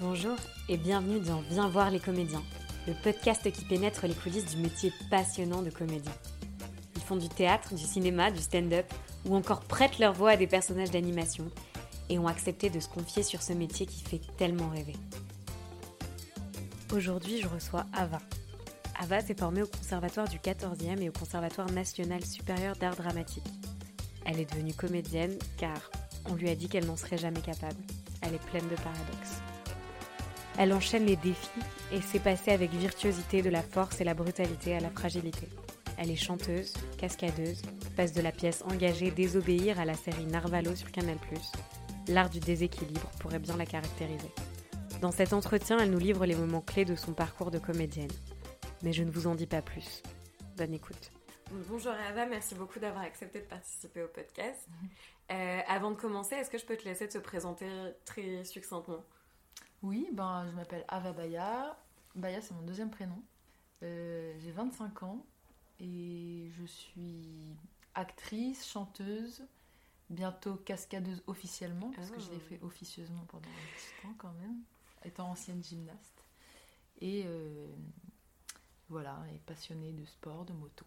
Bonjour et bienvenue dans Viens voir les comédiens, le podcast qui pénètre les coulisses du métier passionnant de comédien. Ils font du théâtre, du cinéma, du stand-up ou encore prêtent leur voix à des personnages d'animation et ont accepté de se confier sur ce métier qui fait tellement rêver. Aujourd'hui, je reçois Ava. Ava s'est formée au Conservatoire du 14e et au Conservatoire national supérieur d'art dramatique. Elle est devenue comédienne car on lui a dit qu'elle n'en serait jamais capable. Elle est pleine de paradoxes. Elle enchaîne les défis et sait passer avec virtuosité de la force et la brutalité à la fragilité. Elle est chanteuse, cascadeuse, passe de la pièce engagée Désobéir à la série Narvalo sur Canal+. L'art du déséquilibre pourrait bien la caractériser. Dans cet entretien, elle nous livre les moments clés de son parcours de comédienne. Mais je ne vous en dis pas plus. Bonne écoute. Bonjour Ava, merci beaucoup d'avoir accepté de participer au podcast. Euh, avant de commencer, est-ce que je peux te laisser te présenter très succinctement? Oui, ben, je m'appelle Ava Baya. Baya, c'est mon deuxième prénom. Euh, J'ai 25 ans et je suis actrice, chanteuse, bientôt cascadeuse officiellement, parce que je l'ai Oh. fait officieusement pendant un petit temps quand même, étant ancienne gymnaste. Et euh, voilà, et passionnée de sport, de moto.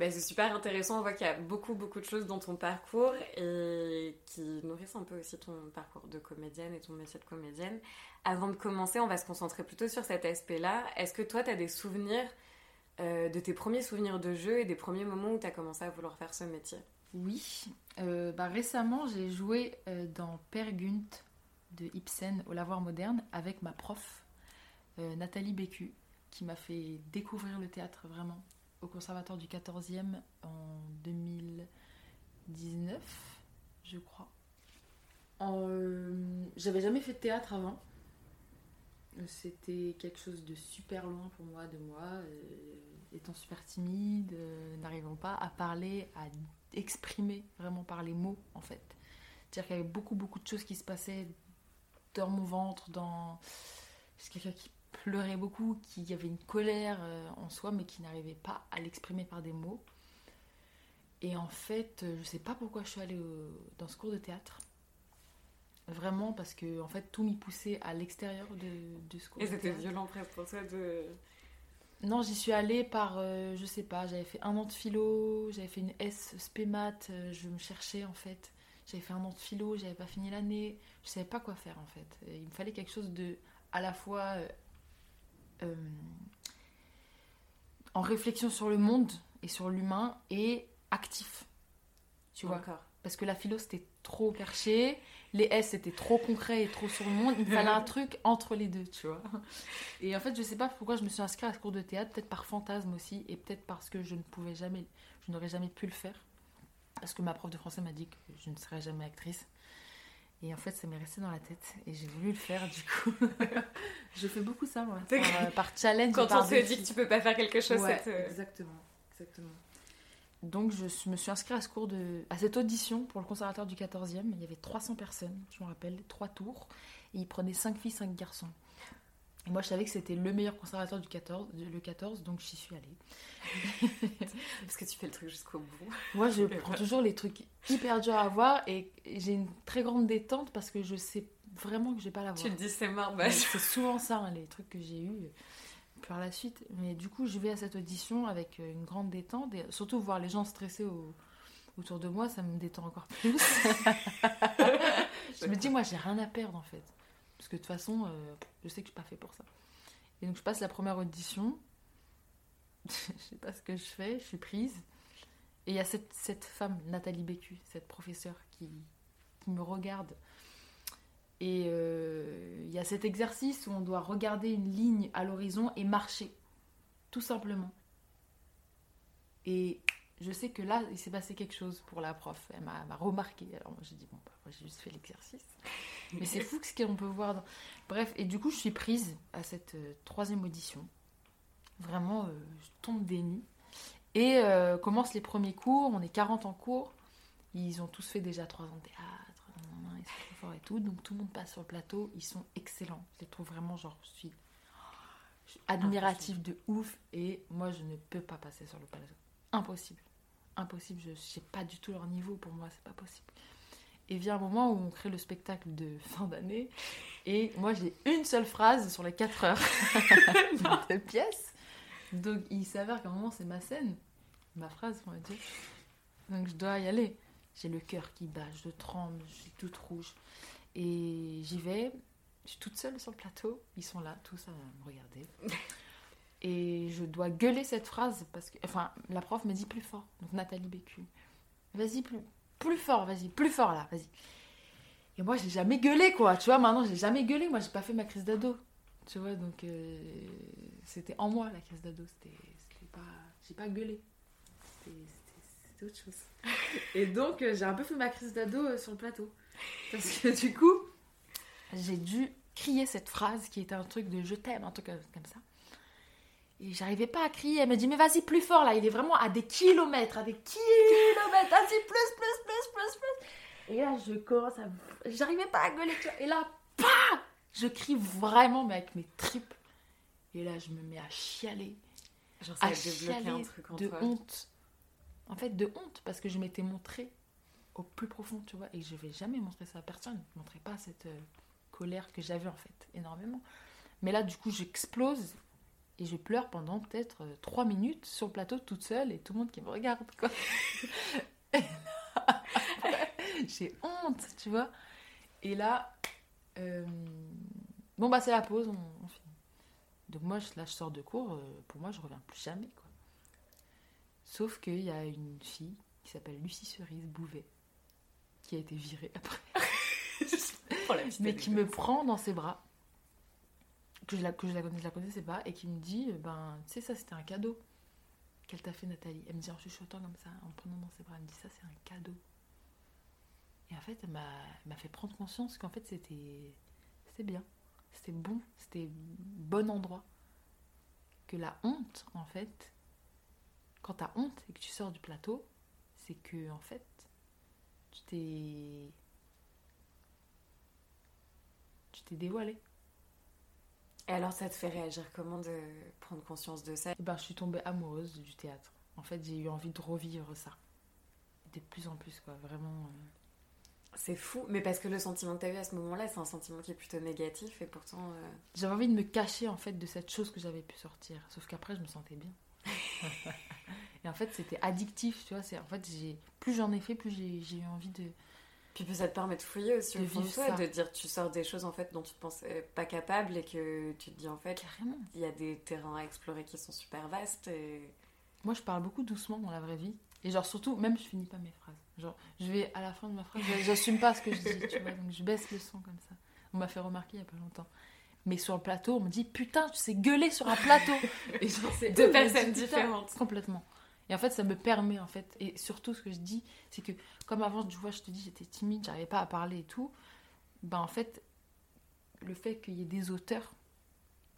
Ben, c'est super intéressant, on voit qu'il y a beaucoup beaucoup de choses dans ton parcours et qui nourrissent un peu aussi ton parcours de comédienne et ton métier de comédienne. Avant de commencer, on va se concentrer plutôt sur cet aspect-là. Est-ce que toi, tu as des souvenirs euh, de tes premiers souvenirs de jeu et des premiers moments où tu as commencé à vouloir faire ce métier? Oui, euh, bah, récemment j'ai joué euh, dans Père de Ibsen au Lavoir Moderne avec ma prof Nathalie Bécu qui m'a fait découvrir le théâtre vraiment au Conservatoire du 14e en 2019, je crois. Euh, J'avais jamais fait de théâtre avant. C'était quelque chose de super loin pour moi, de moi, euh, étant super timide, euh, n'arrivant pas à parler, à exprimer vraiment par les mots en fait. C'est-à-dire qu'il y avait beaucoup beaucoup de choses qui se passaient dans mon ventre, dans... pleurait beaucoup, qui y avait une colère euh, en soi mais qui n'arrivait pas à l'exprimer par des mots. Et en fait, euh, je sais pas pourquoi je suis allée au- dans ce cours de théâtre. Vraiment parce que en fait tout m'y poussait à l'extérieur de, de ce cours Et c'était violent presque pour toi de... Non, j'y suis allée par, euh, je sais pas, j'avais fait un an de philo, j'avais fait une S spémat, euh, je me cherchais en fait. J'avais fait un an de philo, j'avais pas fini l'année, je savais pas quoi faire en fait. Il me fallait quelque chose de à la fois euh, en réflexion sur le monde et sur l'humain et actif. Tu vois parce que la philo c'était trop perché, les S c'était trop concret et trop sur le monde, il fallait un truc entre les deux, tu vois. Et en fait, je sais pas pourquoi je me suis inscrite à ce cours de théâtre, peut-être par fantasme aussi, et peut-être parce que je ne pouvais jamais, je n'aurais jamais pu le faire. Parce que ma prof de français m'a dit que je ne serais jamais actrice. Et en fait, ça m'est resté dans la tête et j'ai voulu le faire du coup. je fais beaucoup ça, moi. C'est Par, euh, par challenge. Quand par on te défi. dit que tu peux pas faire quelque chose, Ouais, ça te... exactement, exactement. Donc je me suis inscrite à ce cours de, à cette audition pour le conservatoire du 14e. Il y avait 300 personnes, je me rappelle, trois tours, et ils prenaient 5 filles, 5 garçons. Et moi je savais que c'était le meilleur conservatoire du 14, le 14, donc j'y suis allée. Parce que tu fais le truc jusqu'au bout. Moi je prends toujours les trucs hyper durs à voir et j'ai une très grande détente parce que je sais vraiment que je vais pas l'avoir. Tu te dis c'est bah, je- C'est souvent ça, hein, les trucs que j'ai eus par la suite. Mais du coup, je vais à cette audition avec euh, une grande détente et surtout voir les gens stressés au- autour de moi, ça me détend encore plus. je me dis, moi, j'ai rien à perdre en fait. Parce que de toute façon, euh, je sais que je suis pas fait pour ça. Et donc, je passe la première audition. je sais pas ce que je fais, je suis prise. Et il y a cette, femme, Nathalie Bécu, cette professeure qui, qui me regarde. Et euh, il y a cet exercice où on doit regarder une ligne à l'horizon et marcher. Tout simplement. Et je sais que là, il s'est passé quelque chose pour la prof. Elle m'a m'a remarqué. Alors moi, j'ai dit, bon, bah, j'ai juste fait l'exercice. Mais c'est fou ce qu'on peut voir. dans- Bref, et du coup, je suis prise à cette euh, troisième audition. Vraiment, euh, je tombe des nues. Et euh, commencent les premiers cours. On est 40 en cours. Ils ont tous fait déjà 3 ans de théâtre. Ils sont trop forts et tout. Donc tout le monde passe sur le plateau. Ils sont excellents. Je les trouve vraiment, genre, je suis, je suis admirative de ouf. Et moi, je ne peux pas passer sur le plateau. Impossible. Impossible. Je sais pas du tout leur niveau. Pour moi, c'est pas possible. Et vient un moment où on crée le spectacle de fin d'année. Et moi, j'ai une seule phrase sur les 4 heures de pièce. Donc, il s'avère qu'à un moment, c'est ma scène. Ma phrase, on va dire. Donc, je dois y aller. J'ai le cœur qui bat, je tremble, je suis toute rouge. Et j'y vais. Je suis toute seule sur le plateau. Ils sont là, tous à me regarder. Et je dois gueuler cette phrase parce que, enfin, la prof me dit plus fort. Donc Nathalie Bécu, vas-y plus, plus fort, vas-y, plus fort là, vas-y. Et moi, j'ai jamais gueulé quoi. Tu vois, maintenant, j'ai jamais gueulé. Moi, j'ai pas fait ma crise d'ado. Tu vois, donc euh, c'était en moi la crise d'ado. C'était, pas, j'ai pas gueulé. C'était, autre chose. Et donc, euh, j'ai un peu fait ma crise d'ado euh, sur le plateau. Parce que du coup, j'ai dû crier cette phrase qui était un truc de je t'aime, un truc comme ça. Et j'arrivais pas à crier. Elle me dit, mais vas-y plus fort là. Il est vraiment à des kilomètres, à des kilomètres. Vas-y, plus, plus, plus, plus, plus. Et là, je commence à. J'arrivais pas à gueuler. tu vois. Et là, PAH Je crie vraiment, mais avec mes tripes. Et là, je me mets à chialer. Genre, ça À un chialer truc en de toi. honte. En fait, de honte, parce que je m'étais montrée au plus profond, tu vois. Et je vais jamais montrer ça à personne. Je ne montrerai pas cette euh, colère que j'avais, en fait, énormément. Mais là, du coup, j'explose. Et je pleure pendant peut-être euh, trois minutes sur le plateau toute seule et tout le monde qui me regarde, quoi. J'ai honte, tu vois. Et là, euh, bon, bah, c'est la pause, on, on finit. Donc, moi, là, je sors de cours. euh, pour moi, je reviens plus jamais, quoi. Sauf qu'il y a une fille qui s'appelle Lucie Cerise Bouvet qui a été virée après mais qui me prend dans ses bras, que je la, que je la connaissais pas, et qui me dit, euh, ben, tu sais, ça c'était un cadeau qu'elle t'a fait Nathalie. Elle me dit en chuchotant comme ça, en me prenant dans ses bras, elle me dit, ça c'est un cadeau. Et en fait, elle m'a fait prendre conscience qu'en fait c'était c'était bien, c'était bon, c'était bon endroit. Que la honte, en fait, quand t'as honte et que tu sors du plateau, c'est que en fait, tu t'es tu t'es dévoilé. Et alors, ça te fait réagir comment de prendre conscience de ça? Et ben, je suis tombée amoureuse du théâtre. En fait, j'ai eu envie de revivre ça. De plus en plus, quoi. Vraiment. euh, C'est fou, mais parce que le sentiment que tu as eu à ce moment-là, c'est un sentiment qui est plutôt négatif et pourtant. euh, J'avais envie de me cacher, en fait, de cette chose que j'avais pu sortir. Sauf qu'après, je me sentais bien. Et en fait, c'était addictif, tu vois. En fait, plus j'en ai fait, plus j'ai eu envie de. Puis ça te permet de fouiller aussi De au fond de toi, ça. de dire tu sors des choses en fait dont tu te pensais pas capable et que tu te dis en fait il y a des terrains à explorer qui sont super vastes et Moi, je parle beaucoup doucement dans la vraie vie. Et genre, surtout, même je finis pas mes phrases. Genre, je vais à la fin de ma phrase, j'assume pas ce que je dis, tu vois. Donc, je baisse le son comme ça. On m'a fait remarquer il y a pas longtemps. Mais sur le plateau, on me dit Putain, tu sais gueuler sur un plateau Et genre, c'est Deux personnes différentes. Complètement. Et en fait, ça me permet, en fait. Et surtout, ce que je dis, c'est que, comme avant, tu vois, je te dis, j'étais timide, j'arrivais pas à parler et tout. Ben, en fait, le fait qu'il y ait des auteurs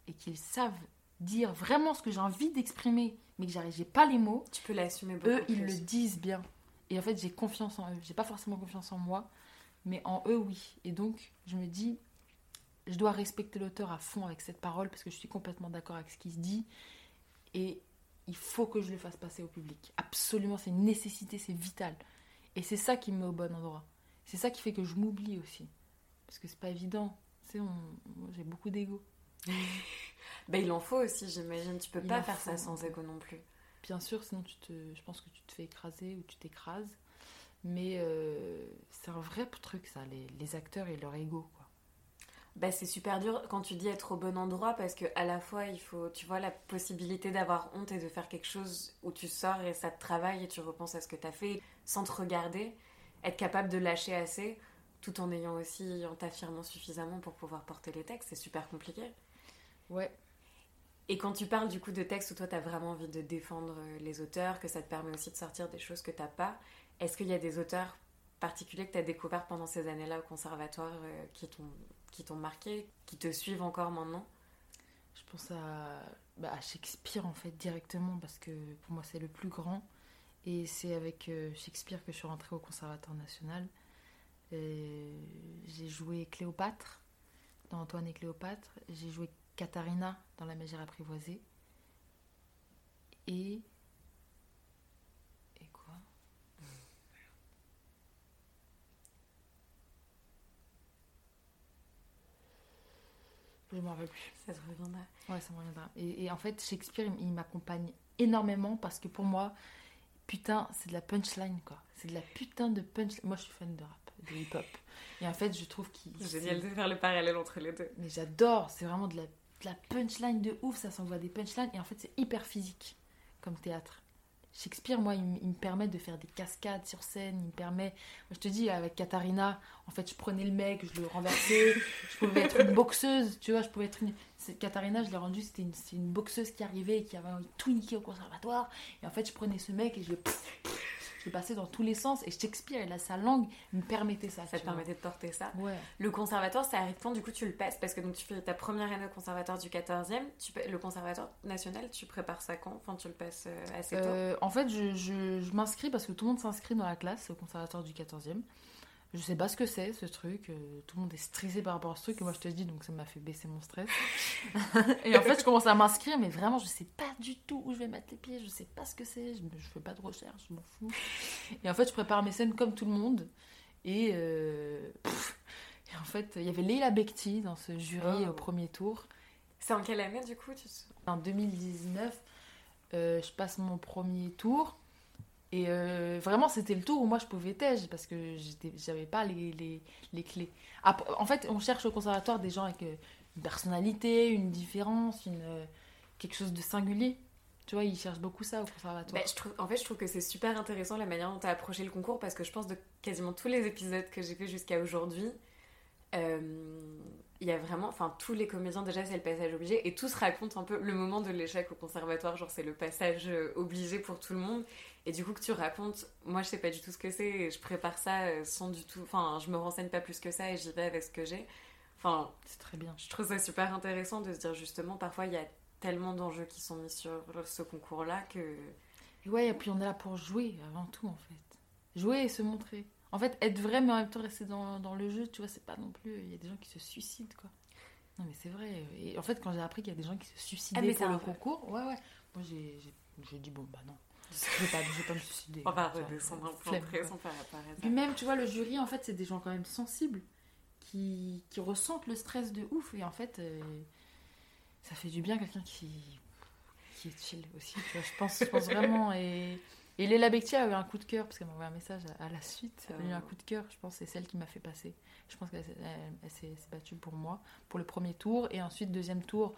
et qu'ils savent dire vraiment ce que j'ai envie d'exprimer, mais que j'arrive- j'ai pas les mots, tu peux l'assumer beaucoup eux, ils le disent bien. Et en fait, j'ai confiance en eux. J'ai pas forcément confiance en moi, mais en eux, oui. Et donc, je me dis, je dois respecter l'auteur à fond avec cette parole parce que je suis complètement d'accord avec ce qu'il se dit. Et il faut que je le fasse passer au public. Absolument, c'est une nécessité, c'est vital. Et c'est ça qui me met au bon endroit. C'est ça qui fait que je m'oublie aussi. Parce que c'est pas évident. Tu sais, j'ai beaucoup d'ego. Bah, il en faut aussi, j'imagine. Tu peux Il pas faire faut. ça sans ego non plus. Bien sûr, sinon tu te, je pense que tu te fais écraser ou tu t'écrases. Mais euh, c'est un vrai truc, ça, les, les acteurs et leur ego. Quoi. Bah, c'est super dur quand tu dis être au bon endroit parce que à la fois il faut, tu vois, la possibilité d'avoir honte et de faire quelque chose où tu sors et ça te travaille et tu repenses à ce que tu as fait sans te regarder, être capable de lâcher assez tout en ayant aussi, en t'affirmant suffisamment pour pouvoir porter les textes, c'est super compliqué. Ouais, Et quand tu parles du coup de textes où toi tu as vraiment envie de défendre euh, les auteurs, que ça te permet aussi de sortir des choses que t'as pas, est-ce qu'il y a des auteurs particuliers que tu as découverts pendant ces années-là au conservatoire euh, qui t'ont qui t'ont marqué, qui te suivent encore maintenant je pense à, bah, à Shakespeare en fait directement parce que pour moi c'est le plus grand. Et c'est avec euh, Shakespeare que je suis rentrée au Conservatoire national. J'ai joué Cléopâtre dans Antoine et Cléopâtre. J'ai joué Katharina dans La Mégère apprivoisée. Et. Et quoi Je m'en rappelle plus. Ça te reviendra. Ouais, ça me reviendra. Et, et en fait, Shakespeare, il, il m'accompagne énormément parce que pour moi, putain, c'est de la punchline, quoi. C'est de la putain de punchline. Moi, je suis fan de rap, de hip-hop. Et en fait, je trouve qu'il. C'est génial de faire le parallèle entre les deux. Mais j'adore, c'est vraiment de la, de la punchline de ouf, ça s'envoie des punchlines. Et en fait, c'est hyper physique comme théâtre. Shakespeare, moi, il, il me permet de faire des cascades sur scène. Il me permet. Moi, je te dis, avec Katharina, en fait, je prenais le mec, je le renversais. je pouvais être une boxeuse, tu vois. Je pouvais être une. Katharina, je l'ai rendue, c'était une, une boxeuse qui arrivait et qui avait tout niqué au conservatoire. Et en fait, je prenais ce mec et je le. Je passais dans tous les sens. Et Shakespeare, il a sa langue, me permettait ça. Ça te permettait de porter ça. Ouais. Le conservatoire, ça arrive quand du coup tu le passes Parce que donc tu fais ta première année au conservatoire du 14e, tu, pa- le conservatoire national, tu prépares ça quand? Enfin, tu le passes euh, assez tôt Euh, en fait, je, je- je m'inscris parce que tout le monde s'inscrit dans la classe au conservatoire du 14e. Je sais pas ce que c'est ce truc. euh, tout le monde est stressé par rapport à ce truc. Et moi, je te dis, donc ça m'a fait baisser mon stress. et en fait, je commence à m'inscrire, mais vraiment, je sais pas du tout où je vais mettre les pieds. Je sais pas ce que c'est. Je, je fais pas de recherche, je m'en fous. Et en fait, je prépare mes scènes comme tout le monde. Et, euh, pff, et en fait, il y avait Leila Bekti dans ce jury Oh. au premier tour. C'est en quelle année du coup tu En 2019, euh, je passe mon premier tour. Et euh, vraiment, c'était le tour où moi je pouvais tège parce que j'avais pas les, clés. En fait, on cherche au conservatoire des gens avec euh, une personnalité, une différence, euh, quelque chose de singulier. Tu vois, ils cherchent beaucoup ça au conservatoire. Trouve, en fait, je trouve que c'est super intéressant la manière dont tu as approché le concours parce que je pense de quasiment tous les épisodes que j'ai fait jusqu'à aujourd'hui, il y a vraiment, enfin, tous les comédiens déjà, c'est le passage obligé et tous racontent un peu le moment de l'échec au conservatoire, genre c'est le passage obligé pour tout le monde. Et du coup, que tu racontes, moi je sais pas du tout ce que c'est et je prépare ça euh, sans du tout, enfin, je me renseigne pas plus que ça et j'y vais avec ce que j'ai. Enfin, C'est très bien. je trouve ça super intéressant de se dire justement, parfois il y a tellement d'enjeux qui sont mis sur ce concours-là que. Et ouais, et puis on est là pour jouer avant tout en fait. Jouer et se montrer. En fait, être vrai mais en même temps rester dans, dans le jeu, tu vois, c'est pas non plus. Il y a des gens qui se suicident quoi. Non mais c'est vrai. Et en fait, quand j'ai appris qu'il y a des gens qui se suicidaient Ah, mais pour le vrai. concours, ouais, ouais. Moi j'ai dit bon bah non, je vais pas, je vais pas me suicider. On va redescendre un peu en ça. Puis même, tu vois, le jury, en fait, c'est des gens quand même sensibles qui, qui ressentent le stress de ouf. Et en fait, euh, ça fait du bien quelqu'un qui, qui est chill aussi. Tu vois, je, pense, je pense vraiment. Et, et Léla Bectia a eu un coup de cœur parce qu'elle m'a envoyé un message à, à la suite. Elle a eu un coup de cœur. Je pense c'est celle qui m'a fait passer. Je pense qu'elle s'est- elle- elle s'est s'est battue pour moi, pour le premier tour. Et ensuite, deuxième tour,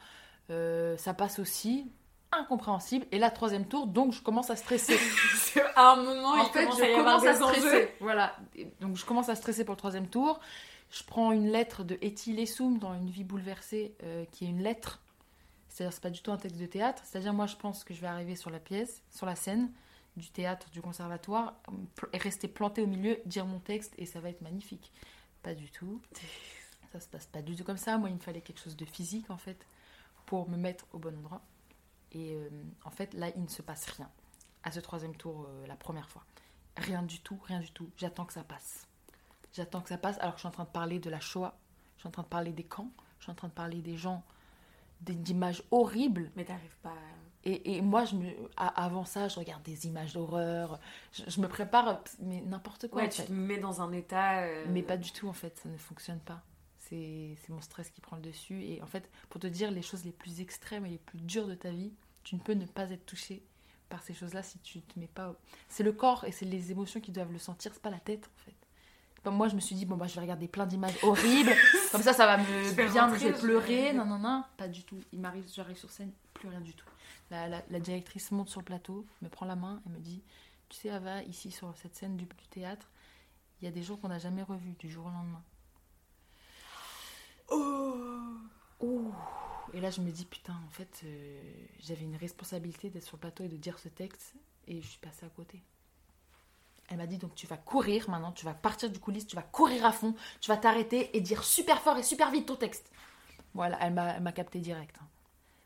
euh, ça passe aussi. Incompréhensible. Et là, troisième tour, donc je commence à stresser. à un moment, En il fait, commence je à y commence à des stresser. Voilà. Et Donc, je commence à stresser pour le troisième tour. Je prends une lettre de Etty Lessoum dans Une vie bouleversée, euh, qui est une lettre. C'est-à-dire, c'est pas du tout un texte de théâtre. C'est-à-dire, moi, je pense que je vais arriver sur la pièce, sur la scène du théâtre, du conservatoire, et rester planté au milieu, dire mon texte, et ça va être magnifique. Pas du tout. Ça se passe pas du tout comme ça. Moi, il me fallait quelque chose de physique, en fait, pour me mettre au bon endroit. Et euh, en fait, là, il ne se passe rien à ce troisième tour euh, la première fois. Rien du tout, rien du tout. J'attends que ça passe. J'attends que ça passe alors que je suis en train de parler de la Shoah. Je suis en train de parler des camps. Je suis en train de parler des gens, des- d'images horribles. Mais t'arrives pas. Et, et moi, je me, avant ça, je regarde des images d'horreur. Je, je me prépare, mais n'importe quoi. Ouais, en tu fait. te mets dans un état. euh, Mais pas du tout, en fait. Ça ne fonctionne pas. C'est mon stress qui prend le dessus. Et en fait, pour te dire les choses les plus extrêmes et les plus dures de ta vie, tu ne peux ne pas être touché par ces choses-là si tu te mets pas. au- C'est le corps et c'est les émotions qui doivent le sentir, c'est pas la tête, en fait. Comme moi, je me suis dit, bon, bah, je vais regarder plein d'images horribles. Comme ça, ça va me Je bien, vais je pleurer. Non, non, non. Pas du tout. Il m'arrive, j'arrive sur scène, plus rien du tout. La, la- la directrice monte sur le plateau, me prend la main et me dit Tu sais, Ava, ici sur cette scène du, du théâtre, il y a des gens qu'on n'a jamais revus du jour au lendemain. Oh Et là, je me dis Putain, en fait, euh, j'avais une responsabilité d'être sur le plateau et de dire ce texte, et je suis passée à côté. Elle m'a dit donc tu vas courir maintenant, tu vas partir du coulisse, tu vas courir à fond, tu vas t'arrêter et dire super fort et super vite ton texte. Voilà, elle m'a capté direct. hein.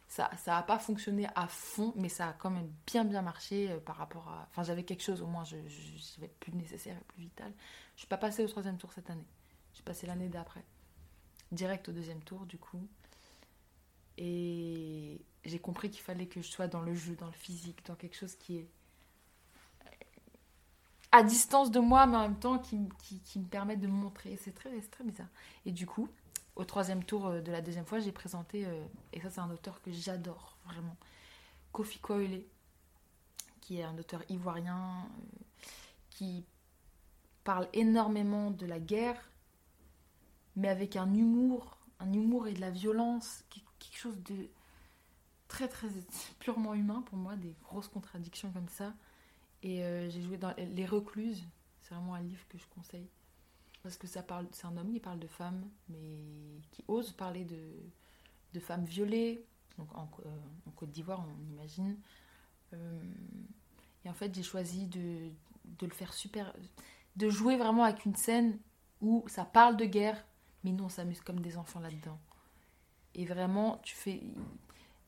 Ça ça a pas fonctionné à fond, mais ça a quand même bien bien marché euh, par rapport à. Enfin, j'avais quelque chose au moins, je, je- plus nécessaire et plus vital. Je suis pas passée au troisième tour cette année. J'ai passé l'année d'après, direct au deuxième tour du coup. Et j'ai compris qu'il fallait que je sois dans le jeu, dans le physique, dans quelque chose qui est à distance de moi, mais en même temps qui, me permet de me montrer. C'est très, très bizarre. Et du coup, au troisième tour euh, de la deuxième fois, j'ai présenté, euh, et ça c'est un auteur que j'adore vraiment, Kofi Koele, qui est un auteur ivoirien euh, qui parle énormément de la guerre, mais avec un humour, un humour et de la violence, qui- chose de très très purement humain pour moi, des grosses contradictions comme ça. Et euh, j'ai joué dans Les Recluses, c'est vraiment un livre que je conseille. Parce que ça parle, c'est un homme qui parle de femmes, mais qui ose parler de, de femmes violées, donc en, euh, Côte d'Ivoire, on imagine. Euh, et en fait, j'ai choisi de, de le faire super. de jouer vraiment avec une scène où ça parle de guerre, mais nous on s'amuse comme des enfants là-dedans. Et vraiment, tu fais.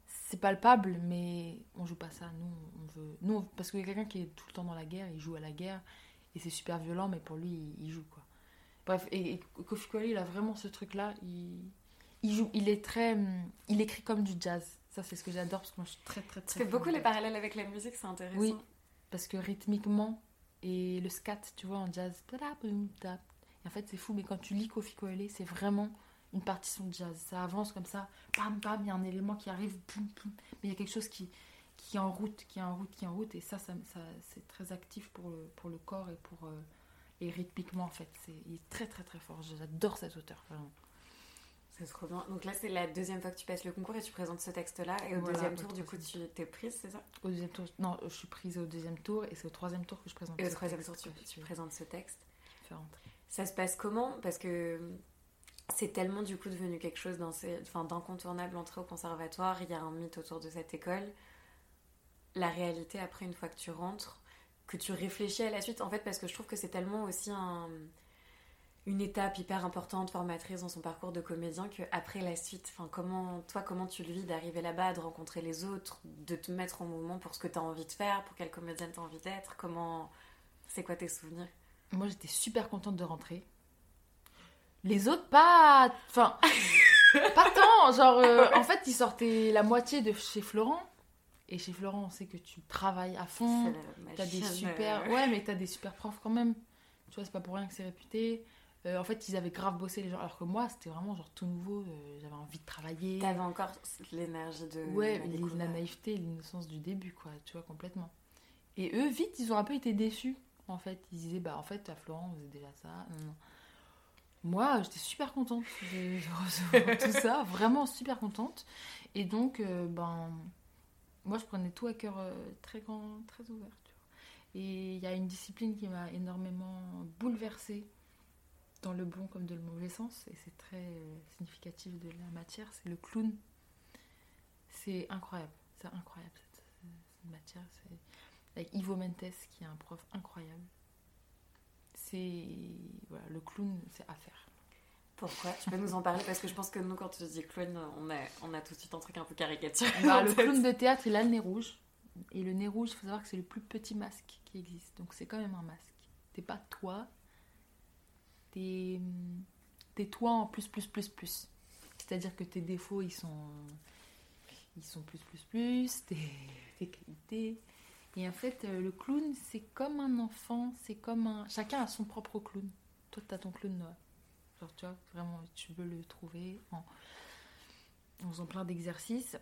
C'est palpable, mais on joue pas ça. Nous, on veut. Nous, parce qu'il y a quelqu'un qui est tout le temps dans la guerre, il joue à la guerre, et c'est super violent, mais pour lui, il, joue quoi. Bref, et, et Kofi Koele, il a vraiment ce truc-là. Il, il joue, il est très, il écrit comme du jazz. Ça, c'est ce que j'adore parce que moi, je suis très très Tu très. fais fan beaucoup les parallèles avec la musique, c'est intéressant. Oui. Parce que rythmiquement et le scat, tu vois, en jazz. Et en fait, c'est fou, mais quand tu lis Kofi Koele, c'est vraiment une partition de jazz. Ça avance comme ça, bam bam, il y a un élément qui arrive, boum, boum. mais il y a quelque chose qui, qui est en route, qui est en route, qui est en route, et ça, ça, ça- c'est très actif pour le, pour le corps et pour euh, et rythmiquement en fait. C'est, il est très très très fort. J'adore cet auteur, vraiment. C'est trop bien. Donc là, c'est la deuxième fois que tu passes le concours et tu présentes ce texte-là. Et au Voilà, deuxième tour, du coup, tu t'es prise, c'est ça? Au deuxième tour, non, je suis prise au deuxième tour et c'est au troisième tour que je présente. Et au troisième tour, tu, présentes ce texte. différente. Ça se passe comment? Parce que c'est tellement du coup devenu quelque chose d'incontournable entrée au conservatoire. Il y a un mythe autour de cette école. La réalité, après, une fois que tu rentres, que tu réfléchis à la suite, en fait, parce que je trouve que c'est tellement aussi un- une étape hyper importante, formatrice dans son parcours de comédien, que après la suite, enfin, comment, toi, comment tu le vis d'arriver là-bas, de rencontrer les autres, de te mettre en mouvement pour ce que tu as envie de faire, pour quelle comédienne tu as envie d'être Comment. C'est quoi tes souvenirs? Moi, j'étais super contente de rentrer. Les autres, pas. Enfin. pas tant. Genre, euh, en fait, ils sortaient la moitié de chez Florent. Et chez Florent, on sait que tu travailles à fond. T'as des super. euh, Ouais, mais t'as des super profs quand même. Tu vois, c'est pas pour rien que c'est réputé. Euh, en fait, ils avaient grave bossé les gens. Alors que moi, c'était vraiment genre tout nouveau. euh, J'avais envie de travailler. T'avais encore l'énergie de Ouais, la les- découverte. la naïveté, l'innocence du début, quoi, tu vois, complètement. Et eux, vite, ils ont un peu été déçus, en fait. Ils disaient, bah, en fait, à Florent, vous êtes déjà ça. Non, non. Moi, j'étais super contente de, recevoir tout ça, vraiment super contente. Et donc, euh, ben, moi, je prenais tout à cœur euh, très grand, très ouvert, tu vois. Et il y a une discipline qui m'a énormément bouleversée, dans le bon comme de le mauvais sens, et c'est très euh, significatif de la matière, c'est le clown. C'est incroyable, c'est incroyable cette, cette matière. C'est avec Ivo Mentes qui est un prof incroyable. C'est voilà, le clown, c'est à faire. Pourquoi? Tu peux nous en parler? Parce que je pense que nous, quand tu dis clown, on a, on a tout de suite un truc un peu caricatural. Bah, le clown de théâtre, il a le nez rouge. Et le nez rouge, il faut savoir que c'est le plus petit masque qui existe. Donc c'est quand même un masque. T'es pas toi. T'es t'es toi en plus, plus, plus, plus. C'est-à-dire que tes défauts, ils sont, ils sont plus, plus, plus. Tes, tes qualités. Et en fait, euh, le clown, c'est comme un enfant. C'est comme un. Chacun a son propre clown. Toi, t'as ton clown. Genre, tu vois, vraiment, tu veux le trouver en, en faisant plein d'exercices.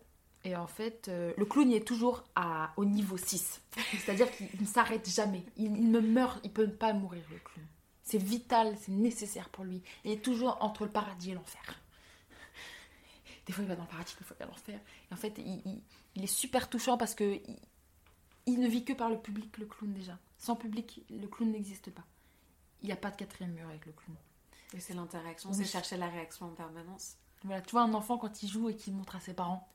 Et en fait, euh, le clown il est toujours à, au niveau 6. C'est-à-dire qu'il ne s'arrête jamais. Il, ne meurt, il peut pas mourir, le clown. C'est vital, c'est nécessaire pour lui. Il est toujours entre le paradis et l'enfer. Des fois, il va dans le paradis, des fois, il va dans l'enfer. Et en fait, il- il est super touchant parce que il, ne vit que par le public, le clown, déjà. Sans public, le clown n'existe pas. Il n'y a pas de quatrième mur avec le clown. Et c'est l'interaction, c'est chercher la réaction en permanence. Voilà, tu vois un enfant quand il joue et qu'il montre à ses parents.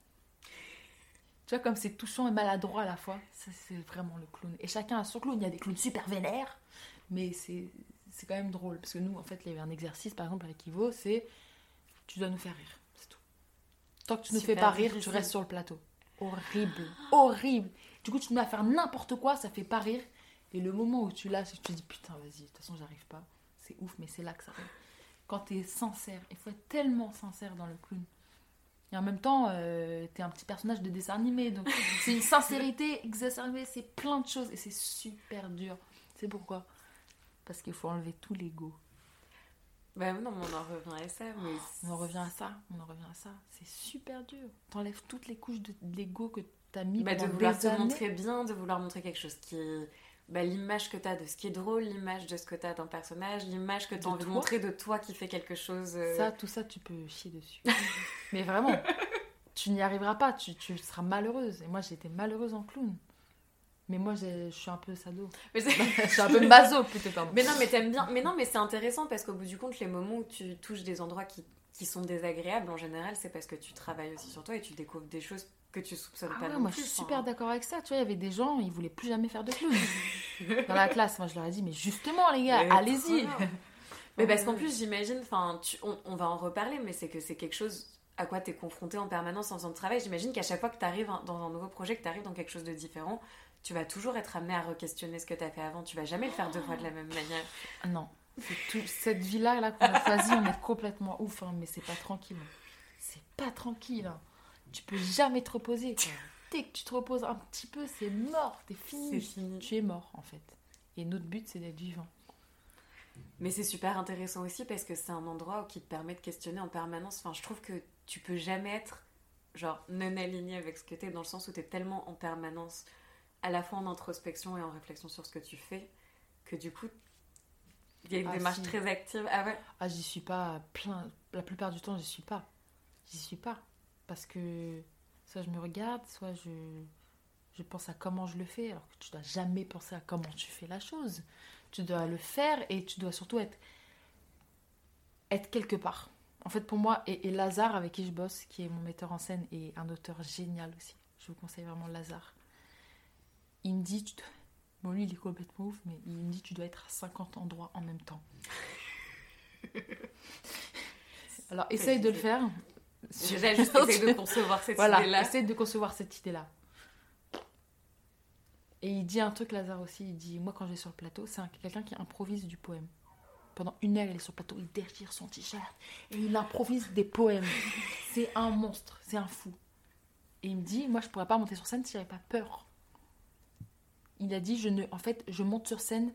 Tu vois comme c'est touchant et maladroit à la fois. Ça c'est vraiment le clown. Et chacun a son clown. Il y a des clowns super vénères, mais c'est c'est quand même drôle parce que nous en fait il y avait un exercice par exemple avec Ivo, c'est tu dois nous faire rire, c'est tout. Tant que tu ne fais pas rire, tu restes sur le plateau. Horrible, horrible. Du coup tu te mets à faire n'importe quoi, ça fait pas rire. Et le moment où tu lâches tu te dis putain vas-y, de toute façon j'arrive pas, c'est ouf, mais c'est là que ça arrive. Quand tu es sincère, il faut être tellement sincère dans le clown. Et en même temps, euh, t'es un petit personnage de dessin animé, donc c'est une sincérité exacerbée, c'est plein de choses et c'est super dur. C'est pourquoi? Parce qu'il faut enlever tout l'ego. Bah non, mais on en revient à ça. Mais On en revient à ça, on en revient à ça. C'est super dur. T'enlèves toutes les couches de de l'ego que t'as mis Bah, de vouloir te années. montrer bien, de vouloir montrer quelque chose qui. Bah, l'image que t'as de ce qui est drôle, l'image de ce que t'as d'un personnage, l'image que t'as envie de montrer de toi qui fait quelque chose. euh, Ça, tout ça, tu peux chier dessus. Mais vraiment, tu n'y arriveras pas, tu, tu seras malheureuse. Et moi, j'ai été malheureuse en clown. Mais moi, je suis un peu sado. Mais, je suis un peu maso, plutôt, pardon. mais non, mais t'aimes bien. Mais non, mais c'est intéressant parce qu'au bout du compte, les moments où tu touches des endroits qui, qui sont désagréables, en général, c'est parce que tu travailles aussi sur toi et tu découvres des choses que tu soupçonnes Ah pas ouais, non moi, plus. je suis super d'accord avec ça. Tu vois, il y avait des gens, ils voulaient plus jamais faire de clown. Dans la classe, moi, je leur ai dit, mais justement, les gars, allez-y. Mais parce qu'en plus, j'imagine, enfin, on, on va en reparler, mais c'est que c'est quelque chose à quoi tu es confronté en permanence en faisant de travail. J'imagine qu'à chaque fois que tu arrives dans un nouveau projet, que tu arrives dans quelque chose de différent, tu vas toujours être amené à re-questionner ce que tu as fait avant. Tu vas jamais le faire deux fois de la même manière. Ah Non, tout- cette vie-là là, qu'on a choisie, on est complètement ouf, hein, mais c'est pas tranquille. C'est pas tranquille. hein. Tu peux jamais te reposer. quoi. Dès que tu te reposes un petit peu, c'est mort, t'es fini. fini. Tu es mort en fait. Et notre but, c'est d'être vivant. Mais c'est super intéressant aussi parce que c'est un endroit qui te permet de questionner en permanence. Enfin, je trouve que tu peux jamais être genre non aligné avec ce que t'es dans le sens où t'es tellement en permanence à la fois en introspection et en réflexion sur ce que tu fais que du coup il y a une Ah, démarche si. très active. Ah ouais? Ah, j'y suis pas plein. La plupart du temps, j'y suis pas. J'y suis pas. Parce que soit je me regarde, soit je, je pense à comment je le fais, alors que tu dois jamais penser à comment tu fais la chose. Tu dois le faire et tu dois surtout être, être quelque part. En fait, pour moi, et, et Lazare, avec qui je bosse, qui est mon metteur en scène et un auteur génial aussi, je vous conseille vraiment Lazare. Il me dit, tu dois- bon, lui, il est complètement ouf, mais il me dit, tu dois être à 50 endroits en même temps. Alors, essaye de le faire. Déjà, juste essayer de concevoir cette Voilà, idée-là. de concevoir cette idée-là. Et il dit un truc, Lazare aussi, il dit, moi quand je vais sur le plateau, c'est un- quelqu'un qui improvise du poème. Pendant une heure, il est sur le plateau, il déchire son t-shirt et il improvise des poèmes. C'est un monstre, c'est un fou. Et il me dit, moi je pourrais pas monter sur scène si j'avais pas peur. Il a dit, je ne, en fait, je monte sur scène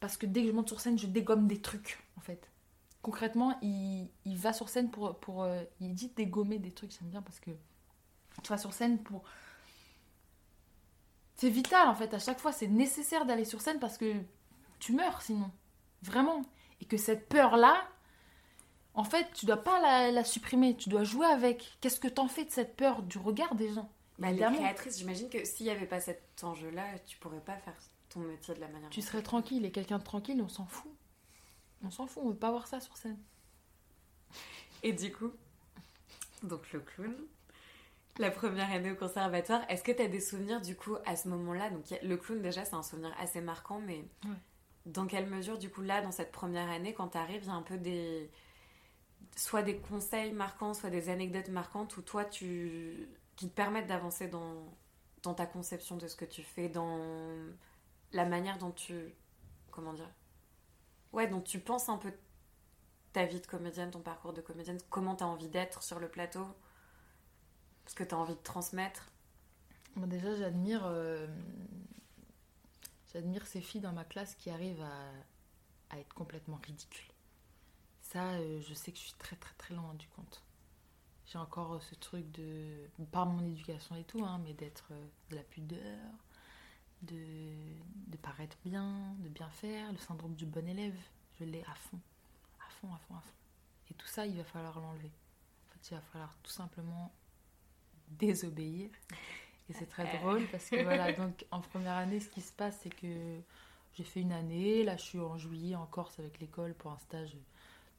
parce que dès que je monte sur scène, je dégomme des trucs, en fait. Concrètement, il, il va sur scène pour, pour euh, il dit dégommer des trucs, j'aime bien parce que tu vas sur scène pour c'est vital en fait à chaque fois c'est nécessaire d'aller sur scène parce que tu meurs sinon. Vraiment. Et que cette peur là en fait tu dois pas la, la supprimer tu dois jouer avec. Qu'est-ce que t'en fais de cette peur du regard des gens? Bah, les créatrices, j'imagine que s'il n'y avait pas cet enjeu-là, tu pourrais pas faire ton métier de la manière. tu serais tranquille et quelqu'un de tranquille on s'en fout on s'en fout on veut pas voir ça sur scène Et du coup, donc le clown, la première année au conservatoire, est-ce que tu as des souvenirs du coup à ce moment-là? Donc le clown déjà c'est un souvenir assez marquant, mais Ouais. dans quelle mesure du coup là dans cette première année quand tu arrives, il y a un peu des soit des conseils marquants, soit des anecdotes marquantes où toi tu qui te permettent d'avancer dans dans ta conception de ce que tu fais, dans la manière dont tu comment dire Ouais, dont tu penses un peu ta vie de comédienne, ton parcours de comédienne, comment tu as envie d'être sur le plateau, ce que tu as envie de transmettre? Moi, déjà, j'admire, euh, j'admire ces filles dans ma classe qui arrivent à, être complètement ridicules. Ça, euh, je sais que je suis très très très loin du compte. J'ai encore ce truc de, par mon éducation et tout, hein, mais d'être euh, de la pudeur, de, de paraître bien, de bien faire, le syndrome du bon élève, je l'ai à fond, à fond, à fond, à fond. Et tout ça, il va falloir l'enlever. En fait, il va falloir tout simplement désobéir. Et c'est très drôle parce que voilà, donc en première année, ce qui se passe, c'est que j'ai fait une année. Là, je suis en juillet en Corse avec l'école pour un stage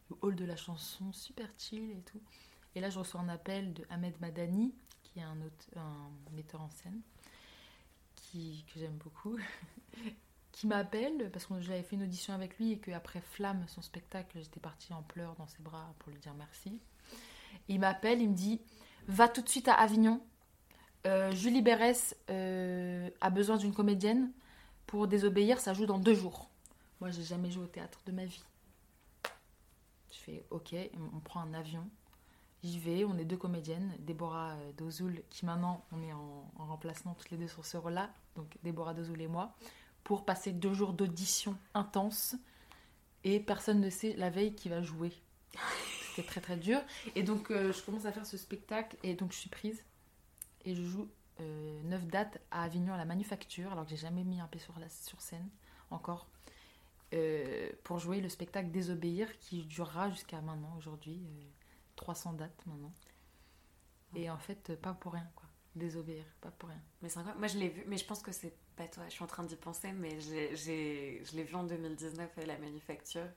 au hall de la chanson, super chill et tout. Et là, je reçois un appel de Ahmed Madani, qui est un, auteur, un metteur en scène, qui, que j'aime beaucoup, qui m'appelle parce que j'avais fait une audition avec lui et qu'après Flamme, son spectacle, j'étais partie en pleurs dans ses bras pour lui dire merci. Il m'appelle, il me dit Va tout de suite à Avignon. Euh, Julie Berès euh, a besoin d'une comédienne pour désobéir. Ça joue dans deux jours. Moi, j'ai jamais joué au théâtre de ma vie. Je fais OK, on prend un avion. J'y vais, on est deux comédiennes, Déborah euh, Dozoul, qui maintenant on est en, en remplacement toutes les deux sur ce rôle-là, donc Déborah Dozoul et moi, pour passer deux jours d'audition intense. et personne ne sait la veille qui va jouer. C'était très très dur. Et donc euh, je commence à faire ce spectacle et donc je suis prise et je joue euh, 9 dates à Avignon à la Manufacture alors que j'ai jamais mis un pied sur, la, scène encore euh, pour jouer le spectacle Désobéir qui durera jusqu'à maintenant aujourd'hui. Euh, 300 dates maintenant. Et en fait, pas pour rien quoi. Désobéir, pas pour rien. Mais c'est incroyable. Moi, je l'ai vu, mais je pense que c'est pas toi. Je suis en train d'y penser, mais j'ai- j'ai- je l'ai vu en 2019 à la manufacture.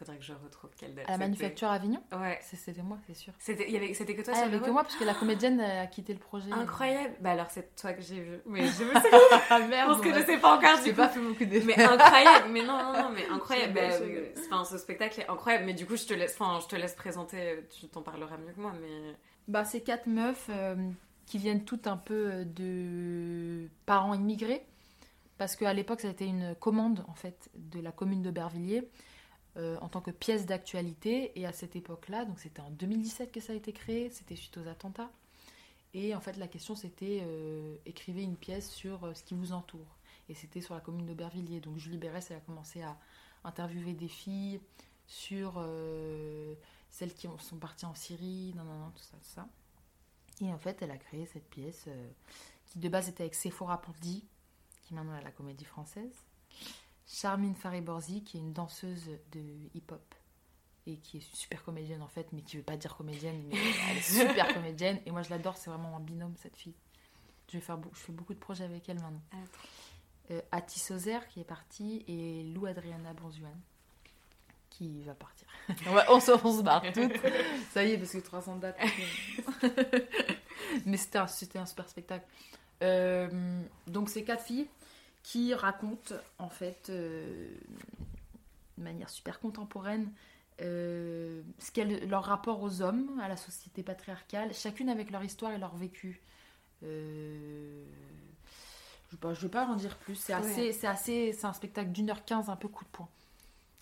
Faudrait que je retrouve quelle date. À la. Manufacture Avignon Ouais. C'était moi, c'est sûr. C'était que toi Ah, que moi parce que la comédienne a quitté le projet. Incroyable. Bah alors c'est toi que j'ai vu. Mais je me sais pas. Ah Je merde, pense que je sais pas encore J'ai pas fait beaucoup d'efforts. Mais incroyable. Mais non non non mais incroyable. Bah, euh, Enfin ce spectacle est incroyable. Mais du coup je te laisse. Enfin je te laisse présenter. Tu t'en parleras mieux que moi. Mais Bah, c'est quatre meufs euh, qui viennent toutes un peu euh, de parents immigrés. Parce qu'à l'époque, ça a été une commande en fait de la commune d'Aubervilliers euh, en tant que pièce d'actualité. Et à cette époque-là, donc c'était en 2017 que ça a été créé, c'était suite aux attentats. Et en fait, la question c'était euh, écrivez une pièce sur euh, ce qui vous entoure. Et c'était sur la commune d'Aubervilliers. Donc Julie Berès, elle a commencé à interviewer des filles sur celles qui ont- sont parties en Syrie, non, non, non, tout ça, tout ça. Et en fait, elle a créé cette pièce qui de base était avec Sephora Pondy, qui maintenant est à la Comédie Française, Charmine Fariborzi, qui est une danseuse de hip-hop et qui est super comédienne en fait, mais qui veut pas dire comédienne, mais elle est super comédienne. Et moi, je l'adore, c'est vraiment un binôme cette fille. Je, vais faire, beau- je fais beaucoup de projets avec elle maintenant. Ah, Euh, Ati Sozer qui est partie et Lou Adriana Bonzuan qui va partir. On, se, on se barre toutes. Ça y est, parce que 300 dates. Mais c'était un, super spectacle. Euh, donc, c'est quatre filles qui racontent, en fait, euh, de manière super contemporaine, euh, ce qu'est leur rapport aux hommes, à la société patriarcale, chacune avec leur histoire et leur vécu. Euh, je ne vais pas en dire plus. C'est assez, Ouais. assez, c'est un spectacle d'une heure quinze, un peu coup de poing,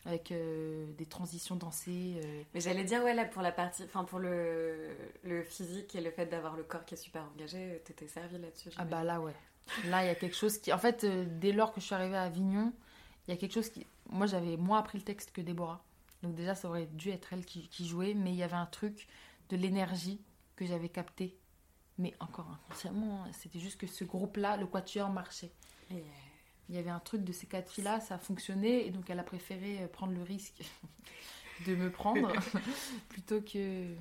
avec euh, des transitions dansées. euh, mais j'allais dire ouais là pour la partie. Enfin pour le le physique et le fait d'avoir le corps qui est super engagé. T'étais servi là-dessus. Ah bah là ouais. Là il y a quelque chose qui... En fait, euh, dès lors que je suis arrivée à Avignon, il y a quelque chose qui... Moi j'avais moins appris le texte que Déborah. Donc déjà ça aurait dû être elle qui, qui jouait, mais il y avait un truc de l'énergie que j'avais capté. Mais encore inconsciemment, hein, c'était juste que ce groupe-là, le quatuor marchait. Et, euh, Il y avait un truc de ces quatre filles-là, ça a fonctionné, et donc elle a préféré euh, prendre le risque de me prendre plutôt que...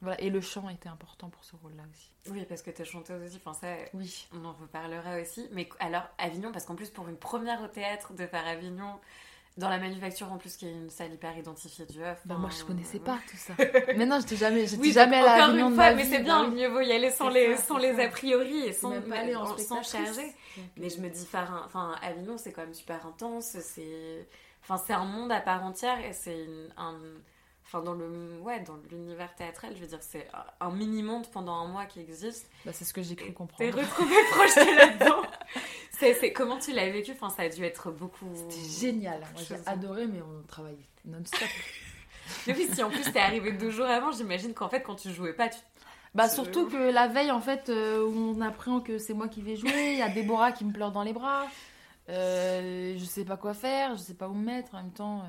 Voilà, et le chant était important pour ce rôle-là aussi. Oui parce que t'es chanteuse aussi. Enfin ça. Oui. On en reparlera aussi. Mais alors, Avignon, parce qu'en plus, pour une première au théâtre, de faire Avignon, dans la manufacture en plus, qui est une salle hyper identifiée du œuf. Bah, moi, je connaissais pas tout ça. Mais non, j'étais jamais, j'étais Oui, jamais à Avignon une de ma mais c'est bah bien, oui. mieux vaut y aller sans les, ça, sans les ça. a priori et sans, aller en sans charger. Mais euh, je me dis, enfin, Avignon, c'est quand même super intense. C'est, enfin, c'est un monde à part entière et c'est un, enfin, dans le, ouais, dans l'univers théâtral, je veux dire, c'est un mini monde pendant un mois qui existe. bah, c'est ce que j'ai cru T'es comprendre. retrouvé projeté là-dedans. C'est, c'est comment tu l'as vécu? Enfin, ça a dû être beaucoup. C'était génial. J'ai adoré, mais on travaillait non-stop. Oui, si en plus t'es arrivé deux jours avant, j'imagine qu'en fait, quand tu jouais pas, tu Bah, surtout que la veille, en fait, euh, où on apprend que c'est moi qui vais jouer, il y a Déborah qui me pleure dans les bras. Euh, je sais pas quoi faire, je sais pas où me mettre. En même temps, euh,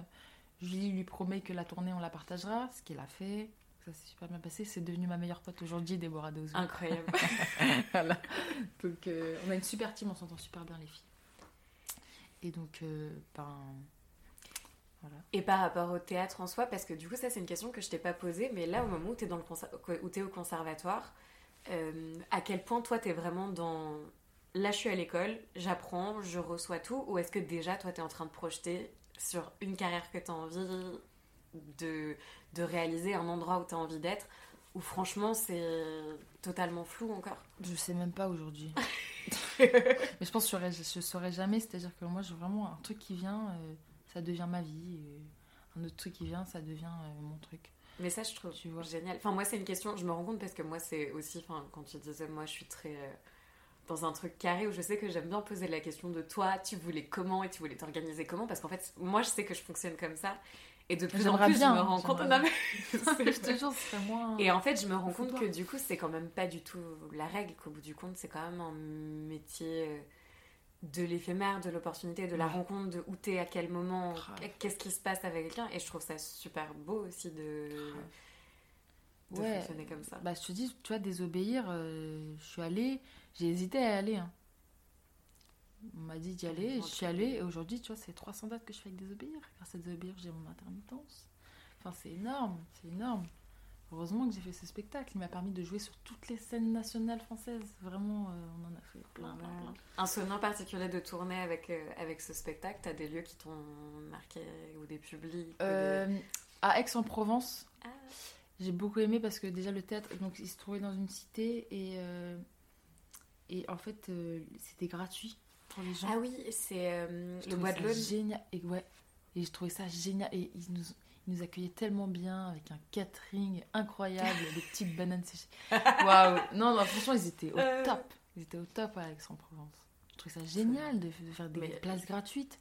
Julie lui promet que la tournée, on la partagera, ce qu'elle a fait. Ça s'est super bien passé. C'est devenu ma meilleure pote aujourd'hui, Déborah Dozou. incroyable. Voilà. Donc, euh, on a une super team, on s'entend super bien, les filles. Et donc, euh, ben. Voilà. Et par rapport au théâtre en soi, parce que du coup, ça, c'est une question que je t'ai pas posée, mais là, au moment où t'es dans le conser- où t'es au conservatoire, euh, à quel point toi, t'es vraiment dans. Là, je suis à l'école, j'apprends, je reçois tout, ou est-ce que déjà, toi, t'es en train de projeter sur une carrière que t'as envie de, de réaliser, un endroit où t'as envie d'être, ou franchement, c'est totalement flou encore Je sais même pas aujourd'hui. Mais je pense que je saurais, je saurais jamais. C'est-à-dire que moi, j'ai vraiment un truc qui vient, euh, ça devient ma vie. et un autre truc qui vient, ça devient euh, mon truc. Mais ça, je trouve Tu vois. génial. Enfin, moi, c'est une question, je me rends compte parce que moi, c'est aussi, enfin, quand tu disais, moi, je suis très euh, dans un truc carré où je sais que j'aime bien poser la question de toi, tu voulais comment et tu voulais t'organiser comment parce qu'en fait, moi, je sais que je fonctionne comme ça. Et de plus en plus, bien, je me rends compte. Non, mais- je te jure, moins. Et en fait, je me rends compte que du coup, c'est quand même pas du tout la règle, qu'au bout du compte, c'est quand même un métier euh, de l'éphémère, de l'opportunité, de la rencontre, de où t'es, à quel moment, qu'est-ce qui se passe avec quelqu'un. Et je trouve ça super beau aussi de, de Ouais. fonctionner comme ça. Bah, je te dis, tu vois, désobéir, euh, je suis allée, j'ai hésité à y aller. hein. On m'a dit d'y aller, je suis allée, et aujourd'hui, tu vois, c'est 300 dates que je fais avec désobéir. Grâce à désobéir, j'ai mon intermittence. Enfin, c'est énorme, c'est énorme. Heureusement que j'ai fait ce spectacle, il m'a permis de jouer sur toutes les scènes nationales françaises. Vraiment, euh, on en a fait plein, plein, plein. Un souvenir particulier de tourner avec, euh, avec ce spectacle, t'as des lieux qui t'ont marqué ou des publics ou des- Euh, à Aix-en-Provence, Ah. j'ai beaucoup aimé parce que déjà le théâtre, donc il se trouvait dans une cité et, et en fait euh, c'était gratuit pour les gens. Ah oui, c'est euh, le bois de l'Aune. Génial. Et ouais, et je trouvais ça génial et ils nous, ils nous accueillaient tellement bien avec un catering incroyable, des petites bananes séchées. Waouh. Non, non, franchement ils étaient au Euh. top. Ils étaient au top à Aix-en-Provence. Je trouvais ça génial de, de faire des Mais- places gratuites.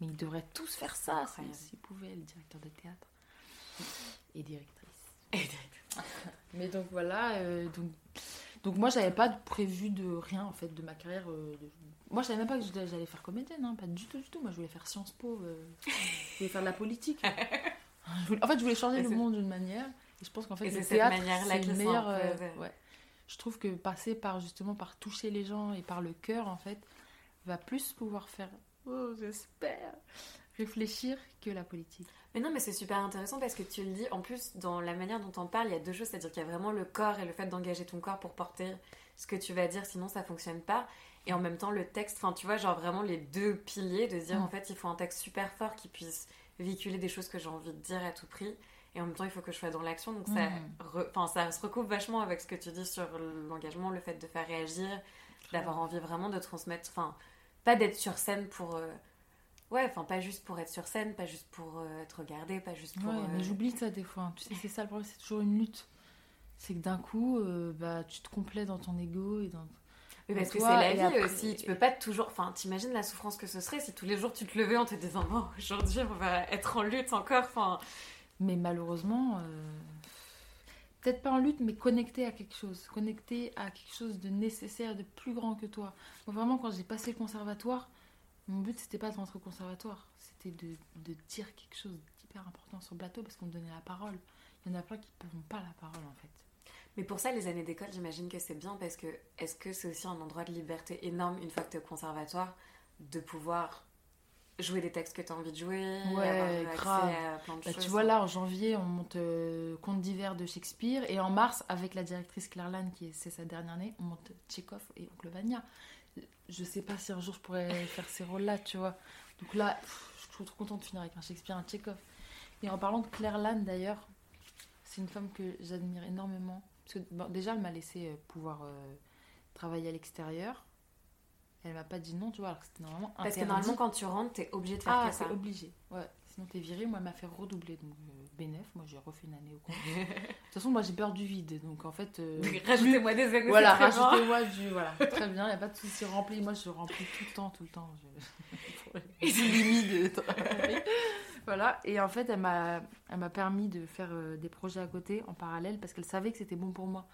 Mais ils devraient tous faire ça s'ils pouvaient, le directeur de théâtre et directrice. Et Mais donc voilà, euh, donc, donc moi j'avais pas de prévu de rien en fait de ma carrière. euh, de- Moi je savais même pas que j'allais faire comédienne, hein, pas du tout, du tout. Moi je voulais faire Sciences Po, euh, je voulais faire de la politique. Je voulais- En fait je voulais changer le monde d'une manière. Et je pense qu'en fait Et le c'est cette théâtre manière-là c'est peu, euh, euh, ouais. Je trouve que passer par justement par toucher les gens et par le cœur en fait va plus pouvoir faire, oh j'espère, réfléchir que la politique. Mais non, mais c'est super intéressant parce que tu le dis, en plus, dans la manière dont on parle, il y a deux choses, c'est-à-dire qu'il y a vraiment le corps et le fait d'engager ton corps pour porter ce que tu vas dire, sinon ça fonctionne pas. Et en même temps, le texte, enfin, tu vois, genre vraiment les deux piliers de se dire, Mm. en fait, il faut un texte super fort qui puisse véhiculer des choses que j'ai envie de dire à tout prix. Et en même temps, il faut que je sois dans l'action. Donc, ça, Mm. re- ça se recoupe vachement avec ce que tu dis sur l'engagement, le fait de faire réagir, d'avoir envie vraiment de transmettre, enfin, pas d'être sur scène pour. euh, Ouais, enfin, pas juste pour être sur scène, pas juste pour euh, être regardé, pas juste pour. Ouais, euh, mais j'oublie ça des fois. hein. Tu sais, c'est ça le problème, c'est toujours une lutte. C'est que d'un coup, euh, bah, tu te complais dans ton ego et dans. Oui, parce que c'est la vie après- aussi. Tu peux pas toujours. Enfin, t'imagines la souffrance que ce serait si tous les jours tu te levais en te disant Bon, aujourd'hui on va être en lutte encore. Enfin, Mais malheureusement, euh, peut-être pas en lutte, mais connecté à quelque chose. Connecté à quelque chose de nécessaire, de plus grand que toi. Vraiment, quand j'ai passé le conservatoire, mon but, c'était pas de rentrer au conservatoire. C'était de, de dire quelque chose d'hyper important sur le plateau parce qu'on me donnait la parole. Il y en a plein qui ne pourront pas la parole, en fait. Mais pour ça, les années d'école, j'imagine que c'est bien parce que est-ce que c'est aussi un endroit de liberté énorme une fois que tu es au conservatoire de pouvoir jouer des textes que tu as envie de jouer, Ouais, avoir accès grave. à plein de Bah, choses. tu vois, là, en janvier, on monte euh, Contes d'hiver de Shakespeare. Et en mars, avec la directrice Claire Lannes, qui est, c'est sa dernière année, on monte Tchekhov et Oncle Vania. Je sais pas si un jour je pourrais faire ces rôles-là, tu vois. Donc là, je suis trop contente de finir avec un Shakespeare, un Tchekhov. Et en parlant de Claire Lannes, d'ailleurs, c'est une femme que j'admire énormément. Parce que bon, déjà, elle m'a laissé euh, pouvoir euh, travailler à l'extérieur. Elle m'a pas dit non, tu vois, alors que c'était normalement Parce que normalement, quand tu rentres, tu es obligé de faire Ah, que ça. c'est obligé. Ouais. Sinon, t'es viré. Moi, elle m'a fait redoubler. Donc, euh, bénéf. Moi, j'ai refait une année au compte. de toute façon, moi, j'ai peur du vide. Donc, en fait. euh, Rajoutez-moi des années, voilà, c'est rajoutez-moi du. Voilà, très bien. Il n'y a pas de souci. Rempli. Moi, je remplis tout le temps, tout le temps. Je... J'ai limite de travail. Voilà. Et en fait, elle m'a, elle m'a permis de faire euh, des projets à côté, en parallèle, parce qu'elle savait que c'était bon pour moi.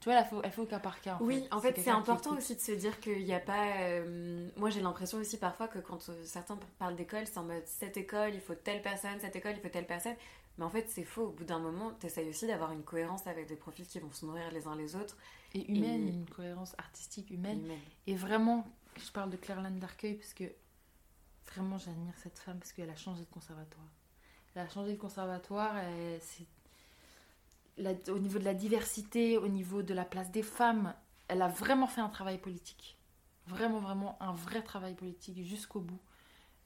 Tu vois, elle fait, au cas par cas. en Oui, fait. en fait, c'est important aussi de se dire qu'il n'y a pas. euh, moi, j'ai l'impression aussi parfois que quand euh, certains parlent d'école, c'est en mode cette école, il faut telle personne, cette école, il faut telle personne. Mais en fait, c'est faux. Au bout d'un moment, tu essayes aussi d'avoir une cohérence avec des profils qui vont se nourrir les uns les autres. Et humaine, Et- une cohérence artistique humaine. Humaine. Et vraiment, je parle de Claire Lane d'Arcueil parce que vraiment j'admire cette femme parce qu'elle a changé de conservatoire. Elle a changé de conservatoire, c'est au niveau de la diversité, au niveau de la place des femmes, elle a vraiment fait un travail politique. Vraiment, vraiment un vrai travail politique jusqu'au bout.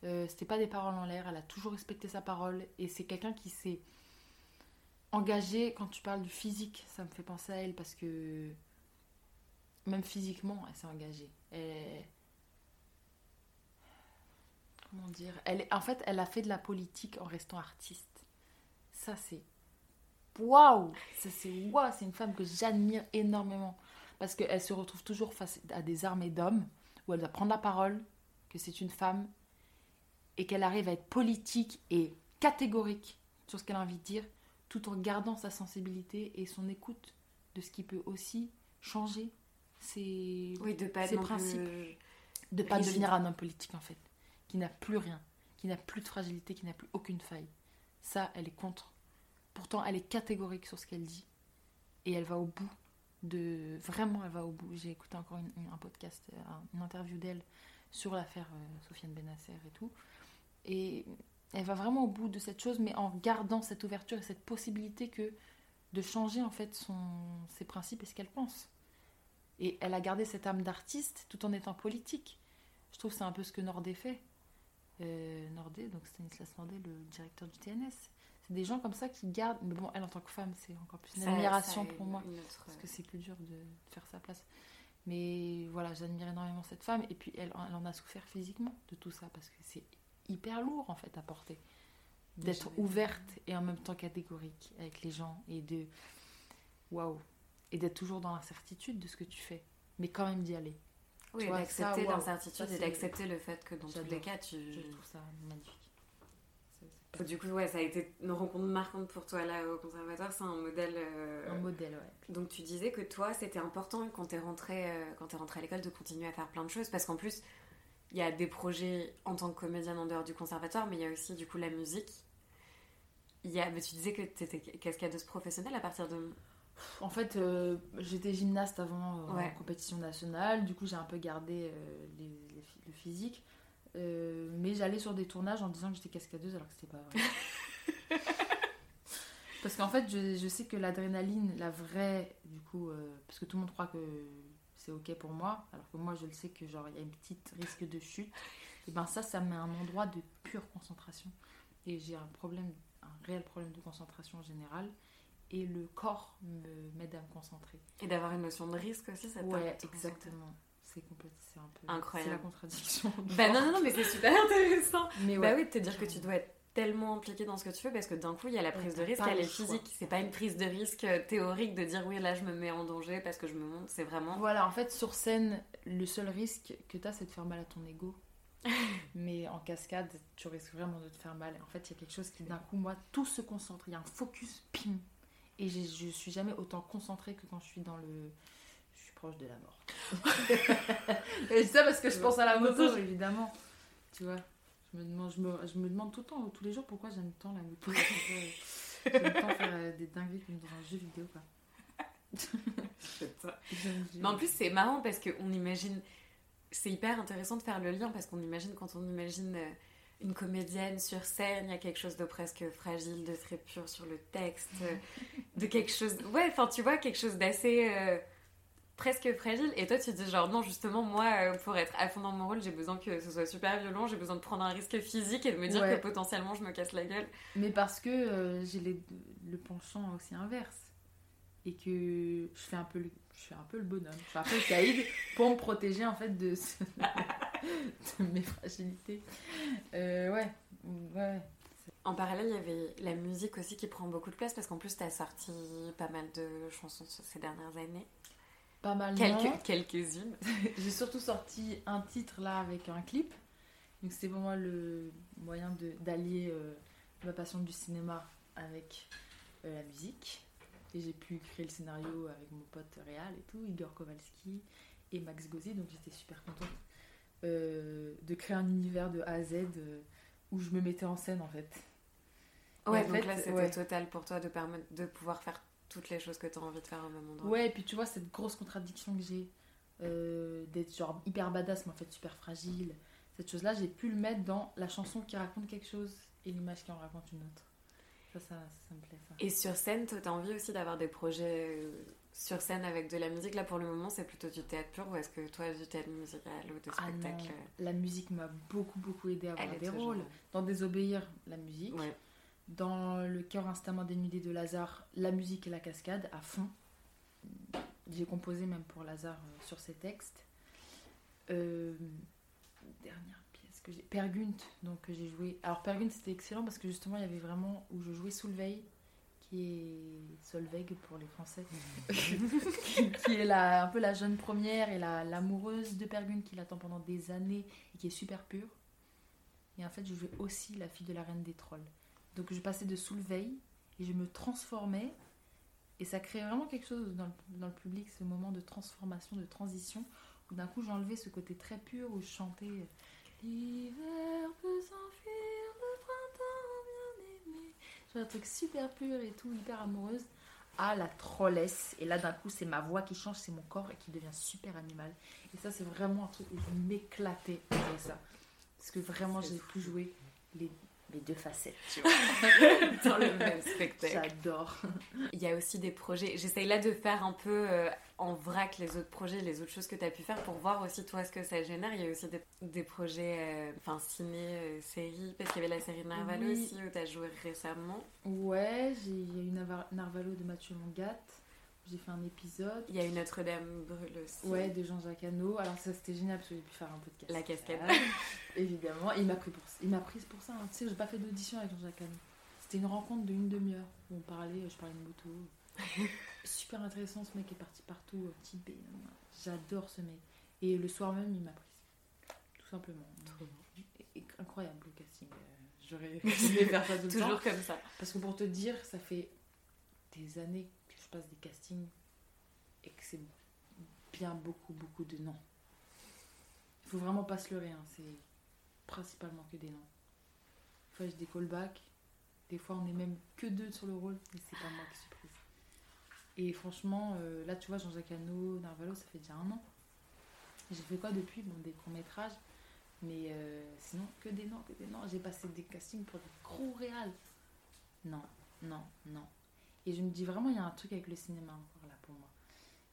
Euh, C'était pas des paroles en l'air, elle a toujours respecté sa parole et c'est quelqu'un qui s'est engagé. Quand tu parles du physique, ça me fait penser à elle parce que même physiquement, elle s'est engagée. Comment dire? Elle, En fait, elle a fait de la politique en restant artiste. Ça, c'est. Waouh Ça, c'est waouh C'est une femme que j'admire énormément. Parce qu'elle se retrouve toujours face à des armées d'hommes, où elle doit prendre la parole, que c'est une femme, et qu'elle arrive à être politique et catégorique sur ce qu'elle a envie de dire, tout en gardant sa sensibilité et son écoute de ce qui peut aussi changer ses, Oui, de pas Ses principes. de pas Rigide. devenir un homme politique en fait, qui n'a plus rien, qui n'a plus de fragilité, qui n'a plus aucune faille. Ça, elle est contre. Pourtant, elle est catégorique sur ce qu'elle dit et elle va au bout de vraiment, elle va au bout. J'ai écouté encore une- une- un podcast, euh, un- une interview d'elle sur l'affaire euh, Sofiane Benasser et tout, et elle va vraiment au bout de cette chose, mais en gardant cette ouverture et cette possibilité que de changer en fait son, ses principes et ce qu'elle pense. Et elle a gardé cette âme d'artiste tout en étant politique. Je trouve que c'est un peu ce que Nordé fait. Euh, Nordé, donc Stanislas Nordé, le directeur du TNS. C'est des gens comme ça qui gardent. Mais bon, elle en tant que femme, c'est encore plus une Ça- admiration ça pour une- moi. une autre- Parce que c'est plus dur de faire sa place. Mais voilà, j'admire énormément cette femme. Et puis, elle, elle en a souffert physiquement de tout ça. Parce que c'est hyper lourd, en fait, à porter. D'être ouverte et en même temps catégorique avec les gens. Et de. Waouh! Et d'être toujours dans l'incertitude de ce que tu fais. Mais quand même d'y aller. Oui, d'accepter l'incertitude Ça, et d'accepter le fait que dans tous les cas, tu. Je trouve ça magnifique. Du coup, ouais, ça a été une rencontre marquante pour toi là au conservatoire. C'est un modèle. euh, Un modèle, ouais. Donc tu disais que toi, c'était important quand t'es rentré, euh, quand t'es rentré à l'école de continuer à faire plein de choses parce qu'en plus, il y a des projets en tant que comédienne en dehors du conservatoire, mais il y a aussi du coup la musique. Il y a, mais tu disais que t'étais cascadeuse professionnelle à partir de. En fait, euh, j'étais gymnaste avant euh, Ouais. en compétition nationale. Du coup, j'ai un peu gardé euh, les- les phy- le physique. Euh, mais j'allais sur des tournages en disant que j'étais cascadeuse alors que c'était pas vrai. parce qu'en fait, je, je sais que l'adrénaline, la vraie, du coup, parce que tout le monde croit que c'est ok pour moi, alors que moi je le sais que genre il y a une petite risque de chute. Et ben ça, ça me met un endroit de pure concentration. Et j'ai un problème, un réel problème de concentration en général. Et le corps m'aide à me concentrer. Et d'avoir une notion de risque aussi, ça Ouais, exactement. C'est complètement, c'est un peu Incroyable. C'est la contradiction. Bah non, non, non, mais c'est super intéressant. Mais Bah ouais. oui, de te dire que tu dois être tellement impliqué dans ce que tu fais parce que d'un coup, il y a la prise de t'as risque, elle le est physique. C'est pas une prise de risque théorique de dire oui, là je me mets en danger parce que je me monte. C'est vraiment. Voilà, en fait, sur scène, le seul risque que tu as, c'est de faire mal à ton ego. Mais en cascade, tu risques vraiment de te faire mal. En fait, il y a quelque chose qui, d'un coup, moi, tout se concentre. Il y a un focus, pim. Et j'ai- je suis jamais autant concentrée que quand je suis dans le. Je suis proche de la mort. Et je ça parce que je pense à la moto, évidemment. Tu vois? Je me, demande, je, me, je me demande tout le temps, tous les jours, pourquoi j'aime tant la moto. J'aime tant faire euh, des dingueries comme dans un jeu vidéo, quoi. Mais en plus, c'est marrant parce qu'on imagine. C'est hyper intéressant de faire le lien parce qu'on imagine, quand on imagine euh, une comédienne sur scène, il y a quelque chose de presque fragile, de très pur sur le texte, euh, de quelque chose. Ouais, enfin, tu vois, quelque chose d'assez. euh, presque fragile. Et toi, tu dis genre, non, justement, moi, euh, pour être à fond dans mon rôle, j'ai besoin que ce soit super violent, j'ai besoin de prendre un risque physique et de me dire Ouais. que potentiellement je me casse la gueule. Mais parce que euh, j'ai les- le penchant aussi inverse. Et que je fais un peu le, je fais un peu le bonhomme. Je fais un peu le caïd pour me protéger en fait de, ce- de mes fragilités. Euh, ouais, ouais. En parallèle, il y avait la musique aussi qui prend beaucoup de place parce qu'en plus, t'as sorti pas mal de chansons ces dernières années. Pas mal. Quelques, quelques-unes. J'ai surtout sorti un titre là avec un clip. Donc c'était pour moi le moyen de- d'allier euh, ma passion du cinéma avec euh, la musique. Et j'ai pu créer le scénario avec mon pote Réal et tout, Igor Kowalski et Max Gozzi. Donc j'étais super contente euh, de créer un univers de A à Z où je me mettais en scène en fait. Ouais, en donc fait, là, c'était ouais. total pour toi de, permettre, de pouvoir faire toutes les choses que tu as envie de faire au même endroit. Ouais, et puis tu vois cette grosse contradiction que j'ai euh, d'être genre hyper badass mais en fait super fragile. Cette chose-là, j'ai pu le mettre dans la chanson qui raconte quelque chose et l'image qui en raconte une autre. Ça, ça, ça me plaît ça. Et sur scène, toi, t'as envie aussi d'avoir des projets euh, sur scène avec de la musique? Là, pour le moment, c'est plutôt du théâtre pur ou est-ce que toi, du théâtre musical ou de Ah non, spectacle la musique m'a beaucoup beaucoup aidé à avoir des toujours- rôles. Dans Désobéir, la musique. Ouais. Dans Le cœur instamment dénudé de Lazare, la musique et la cascade à fond. J'ai composé même pour Lazare euh, sur ses textes. Euh, dernière pièce que j'ai. Pergunt, donc que j'ai joué. Alors Pergunt c'était excellent parce que justement il y avait vraiment où je jouais Soulveil, qui est Solveig pour les Français, qui, qui est la, un peu la jeune première et la- l'amoureuse de Pergunt qui l'attend pendant des années et qui est super pure. Et en fait je jouais aussi la fille de la reine des trolls. Donc je passais de Soulveil et je me transformais. Et ça créait vraiment quelque chose dans le, dans le public, ce moment de transformation, de transition, où d'un coup, enlevé ce côté très pur où je chantais euh, L'hiver peut s'enfuir, le printemps bien aimé. J'ai un truc super pur et tout, hyper amoureuse. À la trollesse. Et là, d'un coup, c'est ma voix qui change, c'est mon corps et qui devient super animal. Et ça, c'est vraiment un truc où je m'éclatais avec ça. Parce que vraiment, j'ai pu jouer les, les deux facettes, tu vois. Dans le même spectacle. J'adore. Il y a aussi des projets. J'essaye là de faire un peu euh, en vrac les autres projets, les autres choses que tu as pu faire pour voir aussi toi ce que ça génère. Il y a aussi des, des projets, euh, enfin ciné, euh, séries, parce qu'il y avait la série Narvalo Oui. aussi où tu as joué récemment. Ouais, j'ai- il y a eu Narvalo de Mathieu Longat. J'ai fait un épisode. Il y a eu Notre-Dame brûle aussi. Ouais, de Jean-Jacques Hano. Alors ça c'était génial parce que j'ai pu faire un peu de cascade. La cascade. Évidemment. Il m'a pris pour il m'a prise pour ça. hein. Tu sais, j'ai pas fait d'audition avec Jean-Jacques Hano. C'était une rencontre d'une demi-heure où on parlait, je parlais de moto. Super intéressant, ce mec est parti partout, euh, Tibet. J'adore ce mec. Et le soir même, il m'a prise. Tout simplement. Et- et- incroyable le casting. Euh, J'aurais faire ça tout le temps. Toujours comme ça. Parce que pour te dire, ça fait des années passe des castings et que c'est bien beaucoup, beaucoup de non. Il faut vraiment pas se leurrer, hein, c'est principalement que des noms. Des fois, j'ai des callbacks, des fois, on est même que deux sur le rôle, mais c'est pas moi qui suis prise. Et franchement, euh, là, tu vois, Jean-Jacques Hano, Narvalo, ça fait déjà un an. J'ai fait quoi depuis? Bon, des courts-métrages, mais euh, sinon, que des noms, que des noms. J'ai passé des castings pour des gros réals. Non, non, non. Et je me dis vraiment, il y a un truc avec le cinéma encore là pour moi.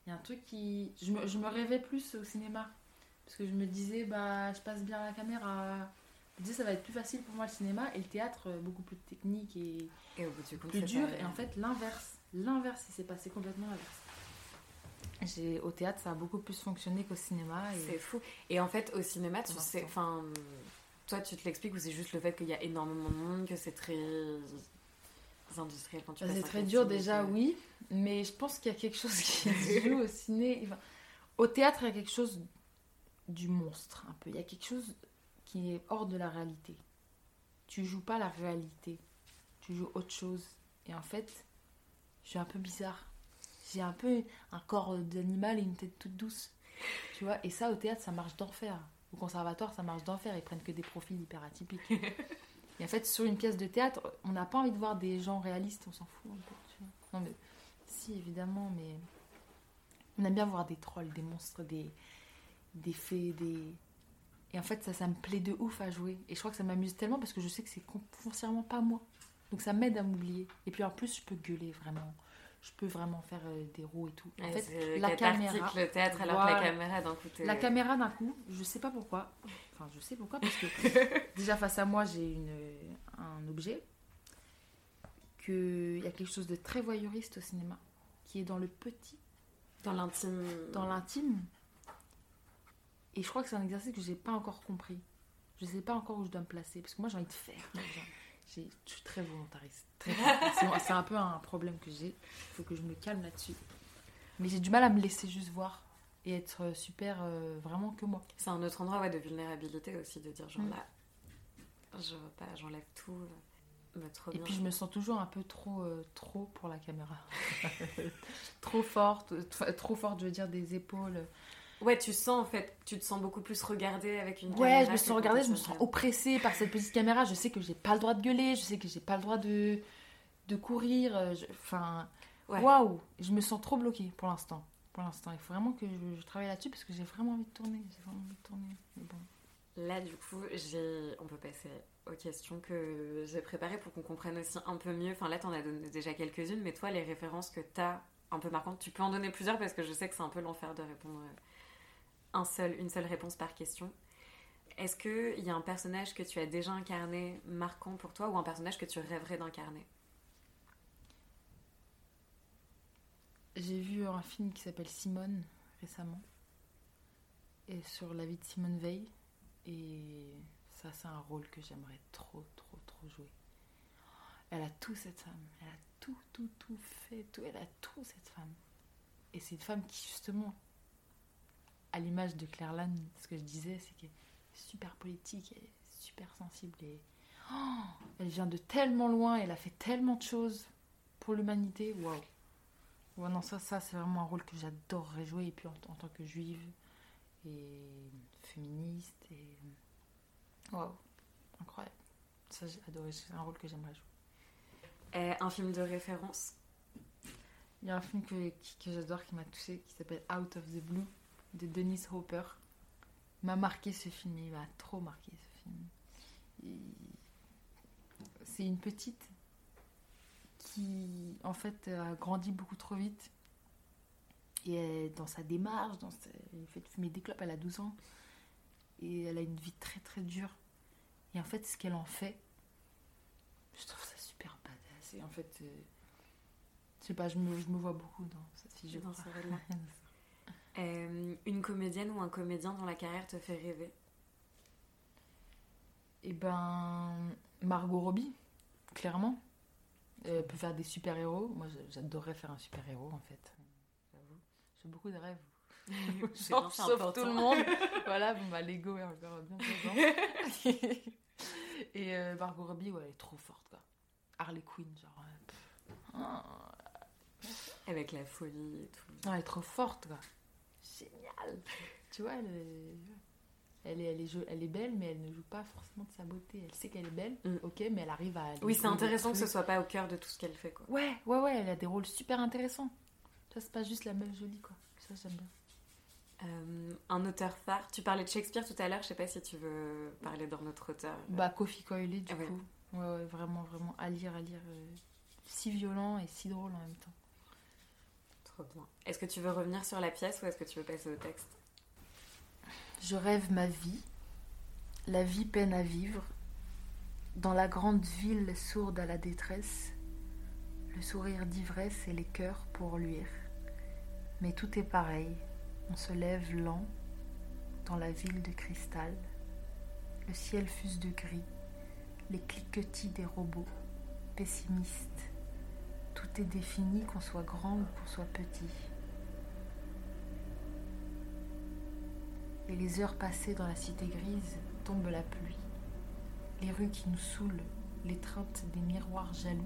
Il y a un truc qui. Je me, je me rêvais plus au cinéma. Parce que je me disais, bah, je passe bien à la caméra. Je me disais, ça va être plus facile pour moi le cinéma et le théâtre, euh, beaucoup plus technique et Et au bout du compte, plus dur. pas- Et en fait, l'inverse. L'inverse, il s'est passé complètement l'inverse. J'ai- Au théâtre, ça a beaucoup plus fonctionné qu'au cinéma. Et... C'est fou. Et en fait, au cinéma, tu sais, enfin, toi, tu te l'expliques ou c'est juste le fait qu'il y a énormément de monde, que c'est très quand tu Bah, C'est très dur déjà, que- oui, mais je pense qu'il y a quelque chose qui se joue au ciné. Enfin, au théâtre, il y a quelque chose du monstre, un peu. Il y a quelque chose qui est hors de la réalité. Tu joues pas la réalité, tu joues autre chose. Et en fait, je suis un peu bizarre. J'ai un peu un corps d'animal et une tête toute douce. Tu vois, et ça, au théâtre, ça marche d'enfer. Au conservatoire, ça marche d'enfer. Ils prennent que des profils hyper atypiques. Et en fait, sur une pièce de théâtre, on n'a pas envie de voir des gens réalistes, on s'en fout. Non, mais si, évidemment, mais on aime bien voir des trolls, des monstres, des, des fées, des. Et en fait, ça, ça me plaît de ouf à jouer. Et je crois que ça m'amuse tellement parce que je sais que c'est foncièrement pas moi. Donc ça m'aide à m'oublier. Et puis en plus, je peux gueuler vraiment. Je peux vraiment faire euh, des roues et tout. En fait, c'est la caméra. le théâtre, alors que Voilà. la caméra, d'un coup, La caméra d'un coup, je sais pas pourquoi. Enfin, je sais pourquoi parce que déjà face à moi, j'ai une un objet que il y a quelque chose de très voyeuriste au cinéma qui est dans le petit, Dans l'intime. dans l'intime. Et je crois que c'est un exercice que j'ai pas encore compris. Je sais pas encore où je dois me placer parce que moi j'ai envie de faire. Je suis très volontariste. Très. C'est- un peu un problème que j'ai. Il faut que je me calme là-dessus. Mais j'ai du mal à me laisser juste voir et être super euh, vraiment que moi. C'est un autre endroit ouais, de vulnérabilité aussi, de dire genre Mm. là, je pas, j'enlève tout. euh, bah, trop Et bien. puis je me sens toujours un peu trop, euh, trop pour la caméra. trop forte, euh, trop forte, je veux dire, des épaules. Ouais, tu sens en fait, tu te sens beaucoup plus regardée avec une Ouais, caméra. je me sens regardée, je me sens oppressée par cette petite caméra. Je sais que j'ai pas le droit de gueuler, je sais que j'ai pas le droit de, de courir. euh, je- Enfin, Ouais. waouh, je me sens trop bloquée pour l'instant. Pour l'instant, il faut vraiment que je, je travaille là-dessus parce que j'ai vraiment envie de tourner. J'ai vraiment envie de tourner. Mais bon. Là, du coup, j'ai... on peut passer aux questions que j'ai préparées pour qu'on comprenne aussi un peu mieux. Enfin, là, t'en as donné déjà quelques-unes, mais toi, les références que t'as un peu marquantes, tu peux en donner plusieurs parce que je sais que c'est un peu l'enfer de répondre un seul, une seule réponse par question. Est-ce qu'il y a un personnage que tu as déjà incarné marquant pour toi ou un personnage que tu rêverais d'incarner? J'ai vu un film qui s'appelle Simone récemment. Et sur la vie de Simone Veil. Et ça, c'est un rôle que j'aimerais trop, trop, trop jouer. Elle a tout, cette femme. Elle a tout, tout, tout fait. Tout. Elle a tout, cette femme. Et c'est une femme qui, justement, à l'image de Claire Lannes, ce que je disais, c'est qu'elle est super politique, elle est super sensible. Et oh, elle vient de tellement loin, elle a fait tellement de choses pour l'humanité. Waouh! Ouais, non, ça, ça c'est vraiment un rôle que j'adorerais jouer. Et puis en, en tant que juive, et féministe. Et... Waouh, incroyable. Ça, j'ai adoré. C'est un rôle que j'aimerais jouer. Euh, un film de référence? Il y a un film que, que j'adore qui m'a touchée qui s'appelle Out of the Blue de Dennis Hopper. M'a marqué ce film, il m'a trop marqué ce film. C'est une petite qui en fait a grandi beaucoup trop vite et elle- dans sa démarche, dans sa... elle fait fumer des clopes, elle a 12 ans et elle a une vie très très dure. Et en fait, ce qu'elle en fait, je trouve ça super badass. Et en fait, euh, je sais pas, je me, je me vois beaucoup dans cette fille. Je Dans crois. Euh, Une comédienne ou un comédien dont la carrière te fait rêver Et ben, Margot Robbie, clairement. Elle peut faire des super-héros. Moi, j'adorerais faire un super-héros, en fait. J'avoue. J'ai beaucoup de rêves. Sauf, important. tout le monde. voilà, bon, bah, l'ego est encore bien présent. Et euh, Margot Robbie, ouais, elle est trop forte, quoi. Harley Quinn, genre. euh, pff. Ah, Avec la folie et tout. non, elle est trop forte, quoi. Génial. Tu vois, elle est... Elle est, elle, est jo- elle est belle, mais elle ne joue pas forcément de sa beauté. Elle sait qu'elle est belle, Mm. ok, mais elle arrive à. Oui, c'est intéressant que ce soit pas au cœur de tout ce qu'elle fait, quoi. Ouais, ouais, ouais, elle a des rôles super intéressants. Ça, c'est pas juste la meuf jolie, quoi. Ça, j'aime bien. Euh, un auteur phare. Tu parlais de Shakespeare tout à l'heure, je sais pas si tu veux parler d'un autre auteur. Bah, Kofi Coyle, du ouais. coup. Ouais, ouais, vraiment, vraiment, à lire, à lire. euh, si violent et si drôle en même temps. Est-ce que tu veux revenir sur la pièce ou est-ce que tu veux passer au texte? Je rêve ma vie. La vie peine à vivre. Dans la grande ville sourde à la détresse, le sourire d'ivresse et les cœurs pour luire. Mais tout est pareil. On se lève lent dans la ville de cristal. Le ciel fuse de gris. Les cliquetis des robots, pessimistes. Tout est défini, qu'on soit grand ou qu'on soit petit. Et les heures passées dans la cité grise tombe la pluie. Les rues qui nous saoulent, l'étreinte des miroirs jaloux,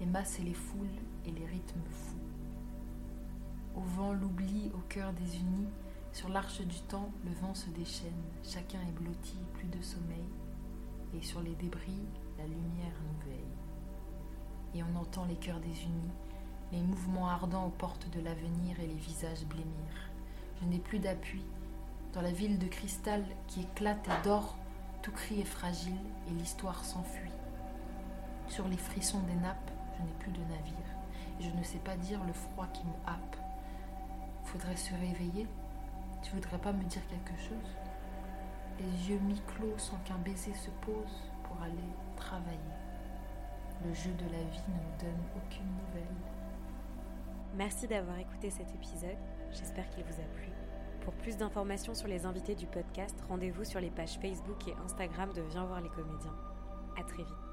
les masses et les foules et les rythmes fous. Au vent l'oubli, au cœur des unis, sur l'arche du temps, le vent se déchaîne, chacun est blotti, plus de sommeil, et sur les débris, la lumière nous veille. Et on entend les cœurs des unis, les mouvements ardents aux portes de l'avenir et les visages blêmir. Je n'ai plus d'appui, dans la ville de cristal qui éclate et dort, tout cri est fragile et l'histoire s'enfuit. Sur les frissons des nappes, je n'ai plus de navire et je ne sais pas dire le froid qui me happe. Faudrait se réveiller Tu voudrais pas me dire quelque chose? Les yeux mi-clos sans qu'un baiser se pose pour aller travailler. Le jeu de la vie ne nous donne aucune nouvelle. Merci d'avoir écouté cet épisode, j'espère qu'il vous a plu. Pour plus d'informations sur les invités du podcast, rendez-vous sur les pages Facebook et Instagram de Viens voir les comédiens. À très vite.